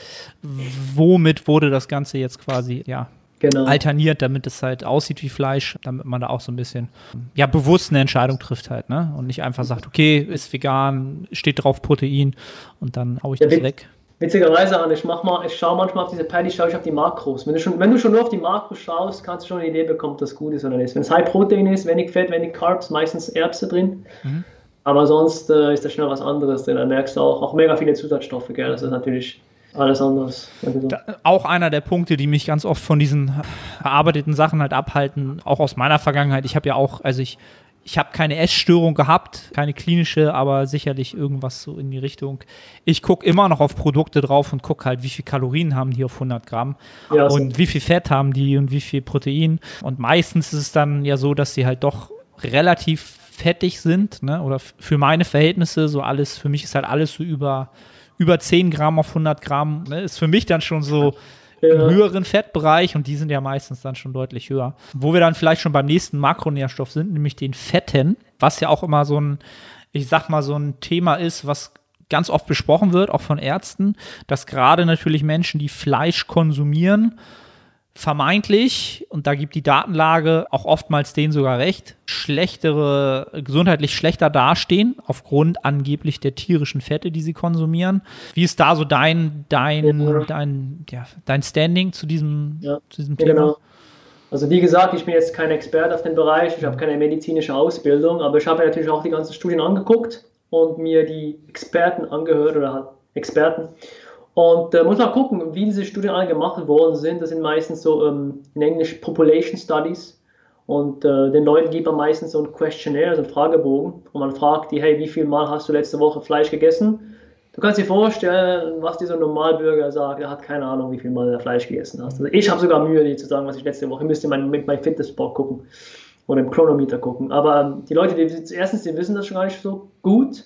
womit wurde das Ganze jetzt quasi, ja, Genau. alterniert, damit es halt aussieht wie Fleisch, damit man da auch so ein bisschen ja bewusst eine Entscheidung trifft halt, ne? Und nicht einfach sagt, okay, ist vegan, steht drauf Protein und dann hau ich Ja, das weg. Witzigerweise, Anne, ich mach mal, ich schaue manchmal auf diese Paddy, schaue ich auf die Makros. Wenn du, schon, wenn du schon nur auf die Makros schaust, kannst du schon eine Idee bekommen, ob das gut ist oder nicht. Wenn es High Protein ist, wenig Fett, wenig Carbs, meistens Erbse drin. Mhm. Aber sonst äh, ist da schnell was anderes drin. Da merkst du auch, auch mega viele Zusatzstoffe, gell? Das ist natürlich alles anders. Da, auch einer der Punkte, die mich ganz oft von diesen erarbeiteten Sachen halt abhalten, auch aus meiner Vergangenheit. Ich habe ja auch, also ich, ich habe keine Essstörung gehabt, keine klinische, aber sicherlich irgendwas so in die Richtung. Ich gucke immer noch auf Produkte drauf und gucke halt, wie viel Kalorien haben die auf 100 Gramm Ja, so. und wie viel Fett haben die und wie viel Protein. Und meistens ist es dann ja so, dass sie halt doch relativ fettig sind, ne? oder für meine Verhältnisse so alles, für mich ist halt alles so über, über 10 Gramm auf 100 Gramm, ne? ist für mich dann schon so im Ja. höheren Fettbereich und die sind ja meistens dann schon deutlich höher. Wo wir dann vielleicht schon beim nächsten Makronährstoff sind, nämlich den Fetten, was ja auch immer so ein, ich sag mal, so ein Thema ist, was ganz oft besprochen wird, auch von Ärzten, dass gerade natürlich Menschen, die Fleisch konsumieren, vermeintlich, und da gibt die Datenlage auch oftmals denen sogar recht, schlechtere, gesundheitlich schlechter dastehen, aufgrund angeblich der tierischen Fette, die sie konsumieren. Wie ist da so dein, dein, Ja. dein, ja, dein Standing zu diesem, Ja. zu diesem Thema? genau. Also wie gesagt, ich bin jetzt kein Experte auf den Bereich, ich habe keine medizinische Ausbildung, aber ich habe natürlich auch die ganzen Studien angeguckt und mir die Experten angehört oder Experten. Und äh, muss mal gucken, wie diese Studien alle gemacht worden sind. Das sind meistens so ähm, in Englisch Population Studies. Und äh, den Leuten gibt man meistens so ein Questionnaire, so einen Fragebogen. Und man fragt die, hey, wie viel Mal hast du letzte Woche Fleisch gegessen? Du kannst dir vorstellen, was dieser Normalbürger sagt. Er hat keine Ahnung, wie viel Mal er Fleisch gegessen hat. Also ich habe sogar Mühe, dir zu sagen, was ich letzte Woche. Ich müsste mein, mit meinem Fitnessport gucken oder im Chronometer gucken. Aber ähm, die Leute, die erstens, die wissen das schon gar nicht so gut.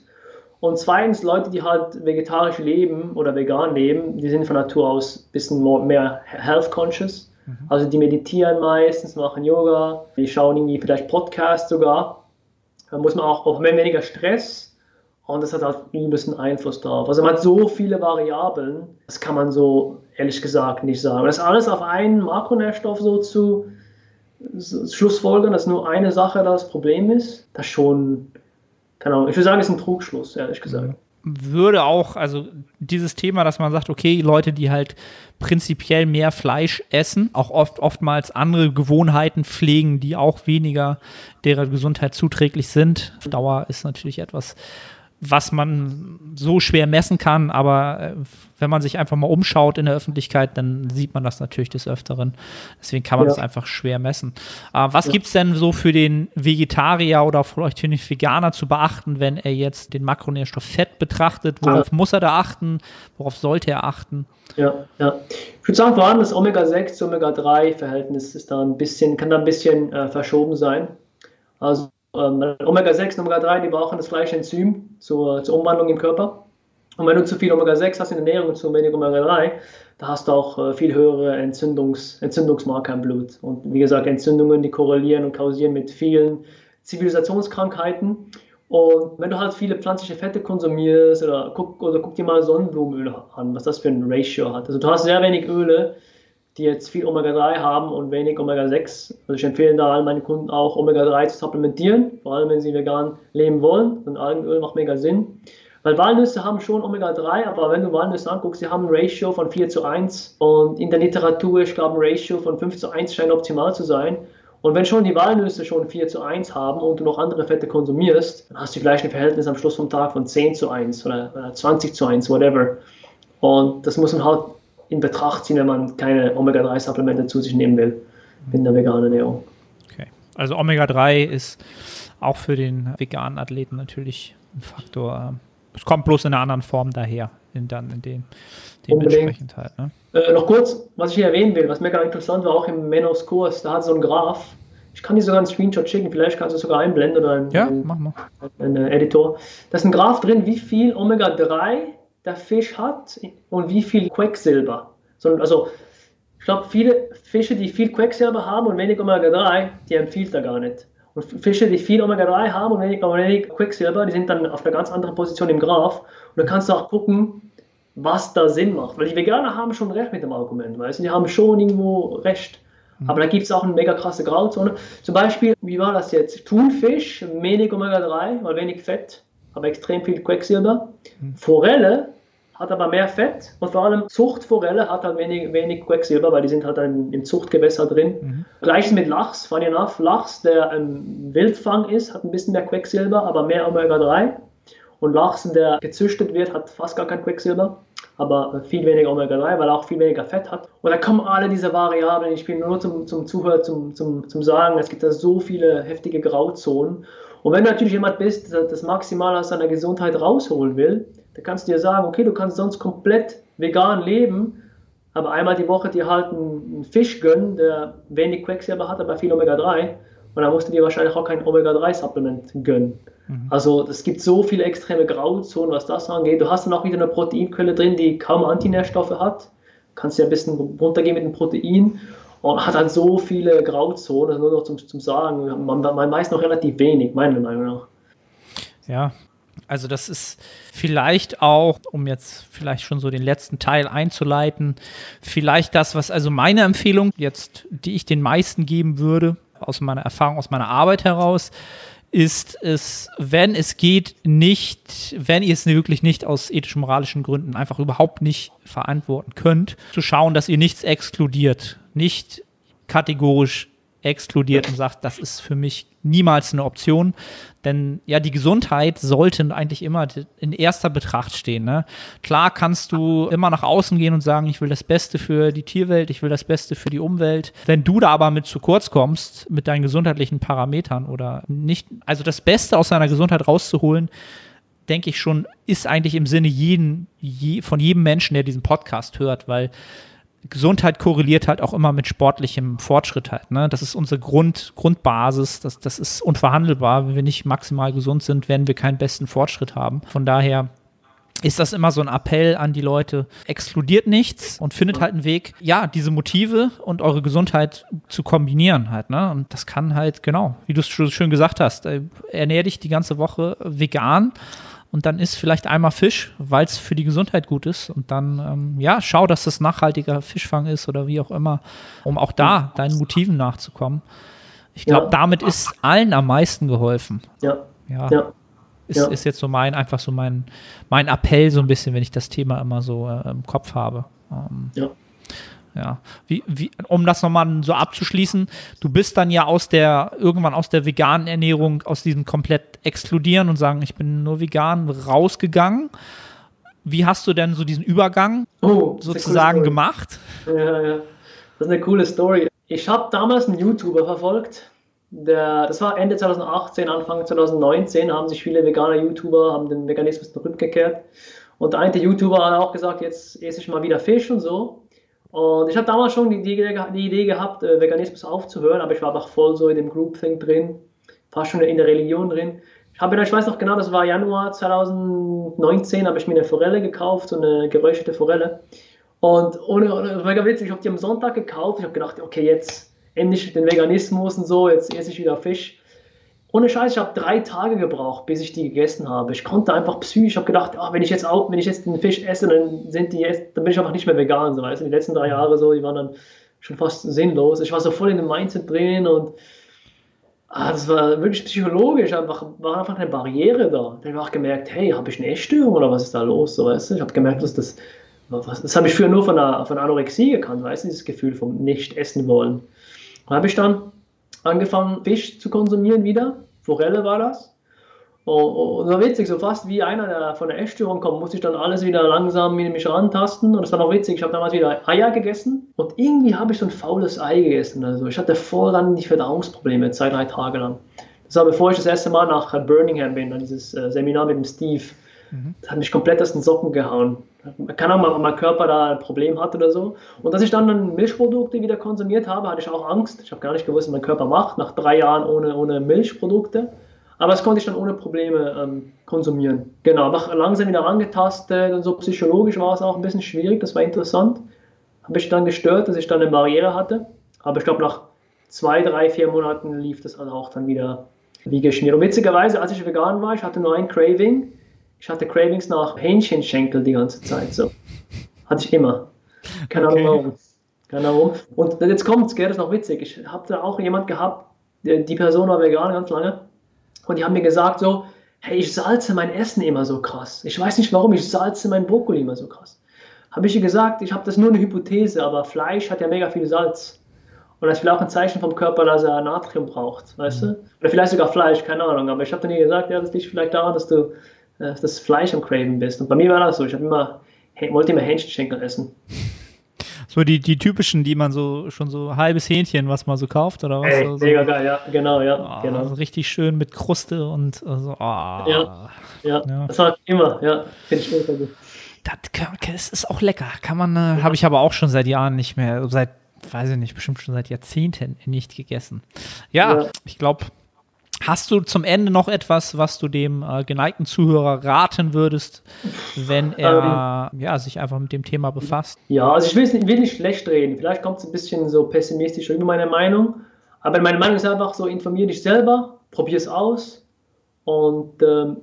Und zweitens, Leute, die halt vegetarisch leben oder vegan leben, die sind von Natur aus ein bisschen mehr health conscious. Also die meditieren meistens, machen Yoga, die schauen irgendwie vielleicht Podcasts sogar. Da muss man auch, auch mehr weniger Stress und das hat halt ein bisschen Einfluss drauf. Also man hat so viele Variablen, das kann man so ehrlich gesagt nicht sagen. Und das alles auf einen Makronährstoff so zu schlussfolgern, dass nur eine Sache das Problem ist, das schon, keine Ahnung, ich würde sagen, ist ein Trugschluss, ehrlich gesagt. würde auch, also dieses Thema, dass man sagt, okay, Leute, die halt prinzipiell mehr Fleisch essen, auch oft oftmals andere Gewohnheiten pflegen, die auch weniger derer Gesundheit zuträglich sind. Dauer ist natürlich etwas, was man so schwer messen kann, aber äh, wenn man sich einfach mal umschaut in der Öffentlichkeit, dann sieht man das natürlich des Öfteren. Deswegen kann man Ja. das einfach schwer messen. Äh, was gibt's denn so für den Vegetarier oder vielleicht für den Veganer zu beachten, wenn er jetzt den Makronährstoff Fett betrachtet? Worauf muss er da achten? Worauf sollte er achten? Ja, ja. Ich würde sagen, vor allem das Omega-6 zu Omega-3-Verhältnis ist da ein bisschen, kann da ein bisschen äh, verschoben sein. Also ähm, Omega-6 und Omega-3, die brauchen das gleiche Enzym zur, zur Umwandlung im Körper. Und wenn du zu viel Omega-6 hast in der Ernährung und zu wenig Omega-3, da hast du auch äh, viel höhere Entzündungs, Entzündungsmarker im Blut. Und wie gesagt, Entzündungen, die korrelieren und kausieren mit vielen Zivilisationskrankheiten. Und wenn du halt viele pflanzliche Fette konsumierst oder guck, oder guck dir mal Sonnenblumenöl an, was das für ein Ratio hat. Also du hast sehr wenig Öle, die jetzt viel Omega-3 haben und wenig Omega-6. Also ich empfehle da all meinen Kunden auch Omega-3 zu supplementieren, vor allem wenn sie vegan leben wollen. Und Algenöl macht mega Sinn. Weil Walnüsse haben schon Omega-3, aber wenn du Walnüsse anguckst, sie haben ein Ratio von 4 zu 1 und in der Literatur, ich glaube, ein Ratio von 5 zu 1 scheint optimal zu sein. Und wenn schon die Walnüsse schon 4 zu 1 haben und du noch andere Fette konsumierst, dann hast du vielleicht ein Verhältnis am Schluss vom Tag von 10 zu 1 oder, oder 20 zu 1, whatever. Und das muss man halt in Betracht ziehen, wenn man keine Omega-3-Supplemente zu sich nehmen will in der veganen Ernährung. Okay. Also Omega-3 ist auch für den veganen Athleten natürlich ein Faktor. Es kommt bloß in einer anderen Form daher. in, dann in dem dementsprechend halt. Ne? Äh, noch kurz, was ich hier erwähnen will, was mega interessant war, auch im Menos Kurs, da hat so ein Graph. Ich kann dir sogar einen Screenshot schicken, vielleicht kannst du es sogar einblenden oder einen, Ja, einen, mach mal. einen äh, Editor. Da ist ein Graph drin, wie viel Omega-3 der Fisch hat und wie viel Quecksilber. So, also, ich glaube, viele Fische, die viel Quecksilber haben und wenig Omega-3, die empfiehlt er gar nicht. Und Fische, die viel Omega-3 haben und wenig, wenig Quecksilber, die sind dann auf einer ganz anderen Position im Graph. Und dann kannst du auch gucken, was da Sinn macht. Weil die Veganer haben schon recht mit dem Argument, weißt du, die haben schon irgendwo recht. Aber da gibt es auch eine mega krasse Grauzone. Zum Beispiel, wie war das jetzt? Thunfisch, wenig Omega-3, weil wenig Fett, aber extrem viel Quecksilber. Forelle hat aber mehr Fett und vor allem Zuchtforelle hat halt wenig, wenig Quecksilber, weil die sind halt im, im Zuchtgewässer drin. Gleiches mit Lachs, funny enough, Lachs, der ein Wildfang ist, hat ein bisschen mehr Quecksilber, aber mehr Omega-3. Und Lachs, der gezüchtet wird, hat fast gar kein Quecksilber, aber viel weniger Omega-3, weil er auch viel weniger Fett hat. Und da kommen alle diese Variablen. Ich bin nur zum, zum Zuhören, zum, zum, zum Sagen, es gibt da so viele heftige Grauzonen. Und wenn du natürlich jemand bist, der das maximal aus seiner Gesundheit rausholen will, dann kannst du dir sagen, okay, du kannst sonst komplett vegan leben, aber einmal die Woche dir halt einen Fisch gönnen, der wenig Quecksilber hat, aber viel Omega-3. Und dann musst du dir wahrscheinlich auch kein Omega-3-Supplement gönnen. Also es gibt so viele extreme Grauzonen, was das angeht. Du hast dann auch wieder eine Proteinquelle drin, die kaum Antinährstoffe hat. Kannst ja ein bisschen runtergehen mit dem Protein und hat halt so viele Grauzonen, nur noch zum, zum Sagen. Man, man weiß noch relativ wenig, meiner Meinung nach. Ja, also das ist vielleicht auch, um jetzt vielleicht schon so den letzten Teil einzuleiten, vielleicht das, was also meine Empfehlung jetzt, die ich den meisten geben würde, aus meiner Erfahrung, aus meiner Arbeit heraus, ist es, wenn es geht, nicht, wenn ihr es wirklich nicht aus ethisch-moralischen Gründen einfach überhaupt nicht verantworten könnt, zu schauen, dass ihr nichts exkludiert, nicht kategorisch exkludiert und sagt, das ist für mich niemals eine Option. Denn ja, die Gesundheit sollte eigentlich immer in erster Betracht stehen. Ne? Klar kannst du immer nach außen gehen und sagen, ich will das Beste für die Tierwelt, ich will das Beste für die Umwelt. Wenn du da aber mit zu kurz kommst, mit deinen gesundheitlichen Parametern oder nicht, also das Beste aus deiner Gesundheit rauszuholen, denke ich schon, ist eigentlich im Sinne jeden, je, von jedem Menschen, der diesen Podcast hört, weil Gesundheit korreliert halt auch immer mit sportlichem Fortschritt halt. Ne? Das ist unsere Grund, Grundbasis. Das, das ist unverhandelbar. Wenn wir nicht maximal gesund sind, werden wir keinen besten Fortschritt haben. Von daher ist das immer so ein Appell an die Leute, exkludiert nichts und findet halt einen Weg, ja, diese Motive und eure Gesundheit zu kombinieren halt, ne? Und das kann halt, genau, wie du es schön gesagt hast, äh, ernähr dich die ganze Woche vegan und dann isst vielleicht einmal Fisch, weil es für die Gesundheit gut ist. Und dann, ähm, ja, schau, dass das nachhaltiger Fischfang ist oder wie auch immer, um auch da deinen Motiven nachzukommen. Ich glaube, Ja. damit ist allen am meisten geholfen. Ja, Ja, ja. ist, ja. ist jetzt so mein, einfach so mein, mein Appell so ein bisschen, wenn ich das Thema immer so äh, im Kopf habe. Ähm, Ja. Ja, wie, wie, um das nochmal so abzuschließen, du bist dann ja aus der, irgendwann aus der veganen Ernährung, aus diesem komplett exkludieren und sagen, ich bin nur vegan, rausgegangen. Wie hast du denn so diesen Übergang Oh, sozusagen gemacht? Ja, ja. Das ist eine coole Story. Ich habe damals einen YouTuber verfolgt. Der, das war Ende 2018, Anfang 2019, haben sich viele veganer YouTuber haben den Veganismus zurückgekehrt. Und der eine YouTuber hat auch gesagt, jetzt esse ich mal wieder Fisch und so. Und ich habe damals schon die, die, die Idee gehabt, äh, Veganismus aufzuhören, aber ich war einfach voll so in dem Groupthink drin, fast schon in der Religion drin. Ich habe, ich weiß noch genau, das war Januar 2019, habe ich mir eine Forelle gekauft, so eine geräucherte Forelle. Und ohne, ohne mega witzig, ich habe die am Sonntag gekauft. Ich habe gedacht, okay, jetzt endlich den Veganismus und so, jetzt esse ich wieder Fisch. Ohne Scheiß, ich habe drei Tage gebraucht, bis ich die gegessen habe. Ich konnte einfach psychisch, ich habe gedacht, ah, wenn ich jetzt auch, wenn ich jetzt den Fisch esse, dann sind die jetzt, dann bin ich einfach nicht mehr vegan. So, weißt du? Die letzten drei Jahre so, die waren dann schon fast sinnlos. Ich war so voll in dem Mindset drin und ah, das war wirklich psychologisch, einfach, war einfach eine Barriere da. Dann habe ich auch gemerkt, hey, habe ich eine Essstörung oder was ist da los? So, weißt du? Ich habe gemerkt, dass das, was, das habe ich früher nur von, der, von Anorexie gekannt, weißt du, dieses Gefühl vom nicht essen wollen. Da habe ich dann angefangen, Fisch zu konsumieren wieder. Forelle war das. Und, war witzig, so fast wie einer, der von der Essstörung kommt, musste ich dann alles wieder langsam mit mich rantasten. Und es war noch witzig, ich habe damals wieder Eier gegessen. Und irgendwie habe ich so ein faules Ei gegessen. Also ich hatte voll dann die Verdauungsprobleme, zwei, drei Tage lang. Das war bevor ich das erste Mal nach Birmingham bin, an dieses äh, Seminar mit dem Steve. Das hat mich komplett aus den Socken gehauen. Kann auch mal, wenn mein Körper da ein Problem hat oder so. Und dass ich dann, dann Milchprodukte wieder konsumiert habe, hatte ich auch Angst. Ich habe gar nicht gewusst, was mein Körper macht, nach drei Jahren ohne, ohne Milchprodukte. Aber das konnte ich dann ohne Probleme ähm, konsumieren. Genau, aber langsam wieder angetastet und so psychologisch war es auch ein bisschen schwierig, das war interessant. Habe ich dann gestört, dass ich dann eine Barriere hatte. Aber ich glaube, nach zwei, drei, vier Monaten lief das dann auch dann wieder wie geschmiert. Und witzigerweise, als ich vegan war, ich hatte nur ein Craving. Ich hatte Cravings nach Hähnchenschenkel die ganze Zeit. So. Hatte ich immer. Keine Ahnung warum. Keine Ahnung warum. Und jetzt kommt's, gell, das ist noch witzig. Ich habe da auch jemand gehabt, die Person war vegan ganz lange. Und die haben mir gesagt so, hey, ich salze mein Essen immer so krass. Ich weiß nicht warum, ich salze mein Brokkoli immer so krass. Habe ich ihr gesagt, ich habe das nur eine Hypothese, aber Fleisch hat ja mega viel Salz. Und das ist vielleicht auch ein Zeichen vom Körper, dass er Natrium braucht, weißt mhm. du? Oder vielleicht sogar Fleisch, keine Ahnung. Aber ich habe dann ihr gesagt, ja, das liegt vielleicht daran, dass du äh, das Fleisch am Craven bist. Und bei mir war das so. Ich immer, wollte immer Hähnchenschenkel essen. So die, die typischen, die man so schon so halbes Hähnchen, was man so kauft, oder was? Ey, so, mega geil, ja, genau, ja. Oh, genau. Also richtig schön mit Kruste und so. Oh. Ja, ja, ja, das war immer, ja. Finde ich mega gut. Das, das ist auch lecker. Kann man, äh, habe ich aber auch schon seit Jahren nicht mehr, seit, weiß ich nicht, bestimmt schon seit Jahrzehnten nicht gegessen. Ja, ja. ich glaube, Hast du zum Ende noch etwas, was du dem äh, geneigten Zuhörer raten würdest, wenn er ähm, ja, sich einfach mit dem Thema befasst? Ja, also ich will nicht, will nicht schlecht reden. Vielleicht kommt es ein bisschen so pessimistisch über meine Meinung. Aber meine Meinung ist einfach so, informier dich selber, probier es aus und ähm,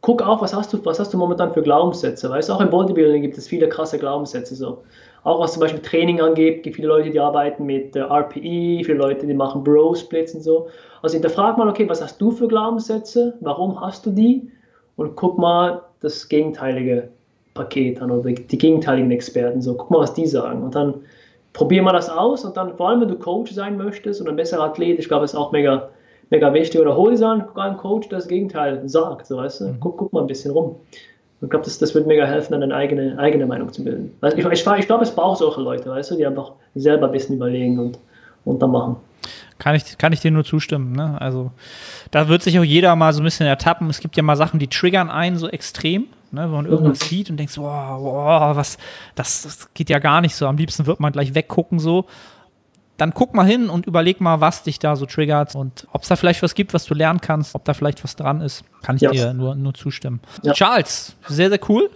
guck auch, was hast du, was hast du momentan für Glaubenssätze. Weißt du, auch im Bodybuilding gibt es viele krasse Glaubenssätze. So. Auch was zum Beispiel Training angeht, gibt viele Leute, die arbeiten mit äh, RPE, viele Leute, die machen Bro-Splits und so. Also hinterfrag mal, okay, was hast du für Glaubenssätze? Warum hast du die? Und guck mal das gegenteilige Paket an oder die gegenteiligen Experten. So, guck mal, was die sagen. Und dann probier mal das aus und dann, vor allem wenn du Coach sein möchtest und ein besserer Athlet, ich glaube, es ist auch mega, mega wichtig. Oder hol dir einen Coach, der das Gegenteil sagt. So, weißt du? Mhm. Guck, guck mal ein bisschen rum. Ich glaube, das, das wird mega helfen, dann eine eigene, eigene Meinung zu bilden. Also ich, ich, ich glaube, es braucht solche Leute, weißt du, die einfach selber ein bisschen überlegen und, und dann machen. Kann ich, kann ich dir nur zustimmen. Ne? Also da wird sich auch jeder mal so ein bisschen ertappen. Es gibt ja mal Sachen, die triggern einen so extrem. Ne, wenn man irgendwas mhm. sieht und denkt, wow, wow was, das, das, geht ja gar nicht so. Am liebsten wird man gleich weggucken so dann guck mal hin und überleg mal, was dich da so triggert und ob es da vielleicht was gibt, was du lernen kannst, ob da vielleicht was dran ist. Kann ich ja. dir nur, nur zustimmen. Ja. Charles, sehr, sehr cool.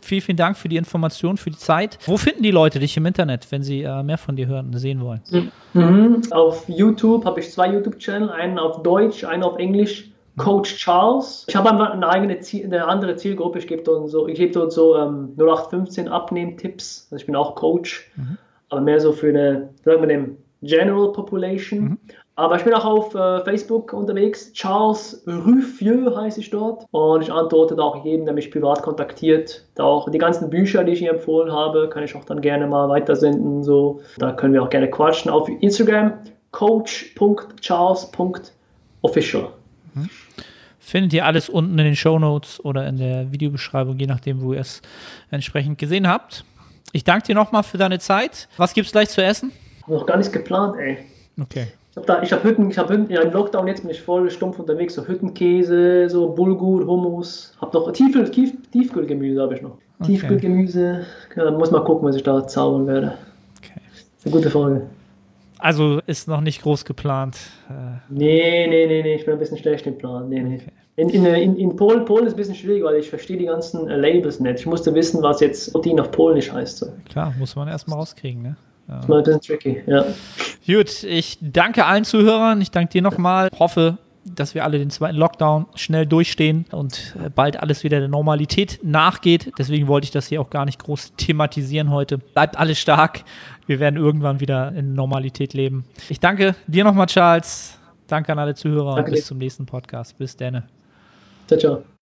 Vielen, vielen Dank für die Information, für die Zeit. Wo finden die Leute dich im Internet, wenn sie äh, mehr von dir hören und sehen wollen? Mhm. Auf YouTube habe ich zwei YouTube-Channel, einen auf Deutsch, einen auf Englisch. Coach Charles. Ich habe eine eigene Ziel, eine andere Zielgruppe. Ich gebe dort so, ich gebe dort so ähm, 0815 Abnehmen-Tipps. Also ich bin auch Coach. Mhm aber mehr so für eine, sagen wir dem General Population. Mhm. Aber ich bin auch auf äh, Facebook unterwegs. Charles Ruffieux heiße ich dort. Und ich antworte da auch jedem, der mich privat kontaktiert. Da auch die ganzen Bücher, die ich ihm empfohlen habe, kann ich auch dann gerne mal weitersenden. So. Da können wir auch gerne quatschen. Auf Instagram coach.charles.official. Mhm. Findet ihr alles unten in den Show Notes oder in der Videobeschreibung, je nachdem, wo ihr es entsprechend gesehen habt. Ich danke dir nochmal für deine Zeit. Was gibt's gleich zu essen? Noch gar nichts geplant, ey. Okay. Ich habe da, ich habe Hütten, ich habe Hütten, ja im Lockdown jetzt bin ich voll stumpf unterwegs, so Hüttenkäse, so Bulgur, Hummus, hab noch Tiefkühl, Tief, Tiefkühlgemüse habe ich noch. Okay. Tiefkühlgemüse, ja, muss mal gucken, was ich da zaubern werde. Okay. Eine gute Folge. Also ist noch nicht groß geplant. Äh. Nee, nee, nee, nee, ich bin ein bisschen schlecht im Plan. Nee, nee. Okay. In, in, in, in Polen, Polen ist ein bisschen schwierig, weil ich verstehe die ganzen äh, Labels nicht. Ich musste wissen, was jetzt Protein auf Polnisch heißt. So. Klar, muss man erstmal rauskriegen, ne? Ja. Das ist mal ein bisschen tricky, ja. Gut, ich danke allen Zuhörern. Ich danke dir nochmal. Hoffe, dass wir alle den zweiten Lockdown schnell durchstehen und äh, bald alles wieder der Normalität nachgeht. Deswegen wollte ich das hier auch gar nicht groß thematisieren heute. Bleibt alles stark. Wir werden irgendwann wieder in Normalität leben. Ich danke dir nochmal, Charles. Danke an alle Zuhörer danke und bis dir. zum nächsten Podcast. Bis dann. 在这。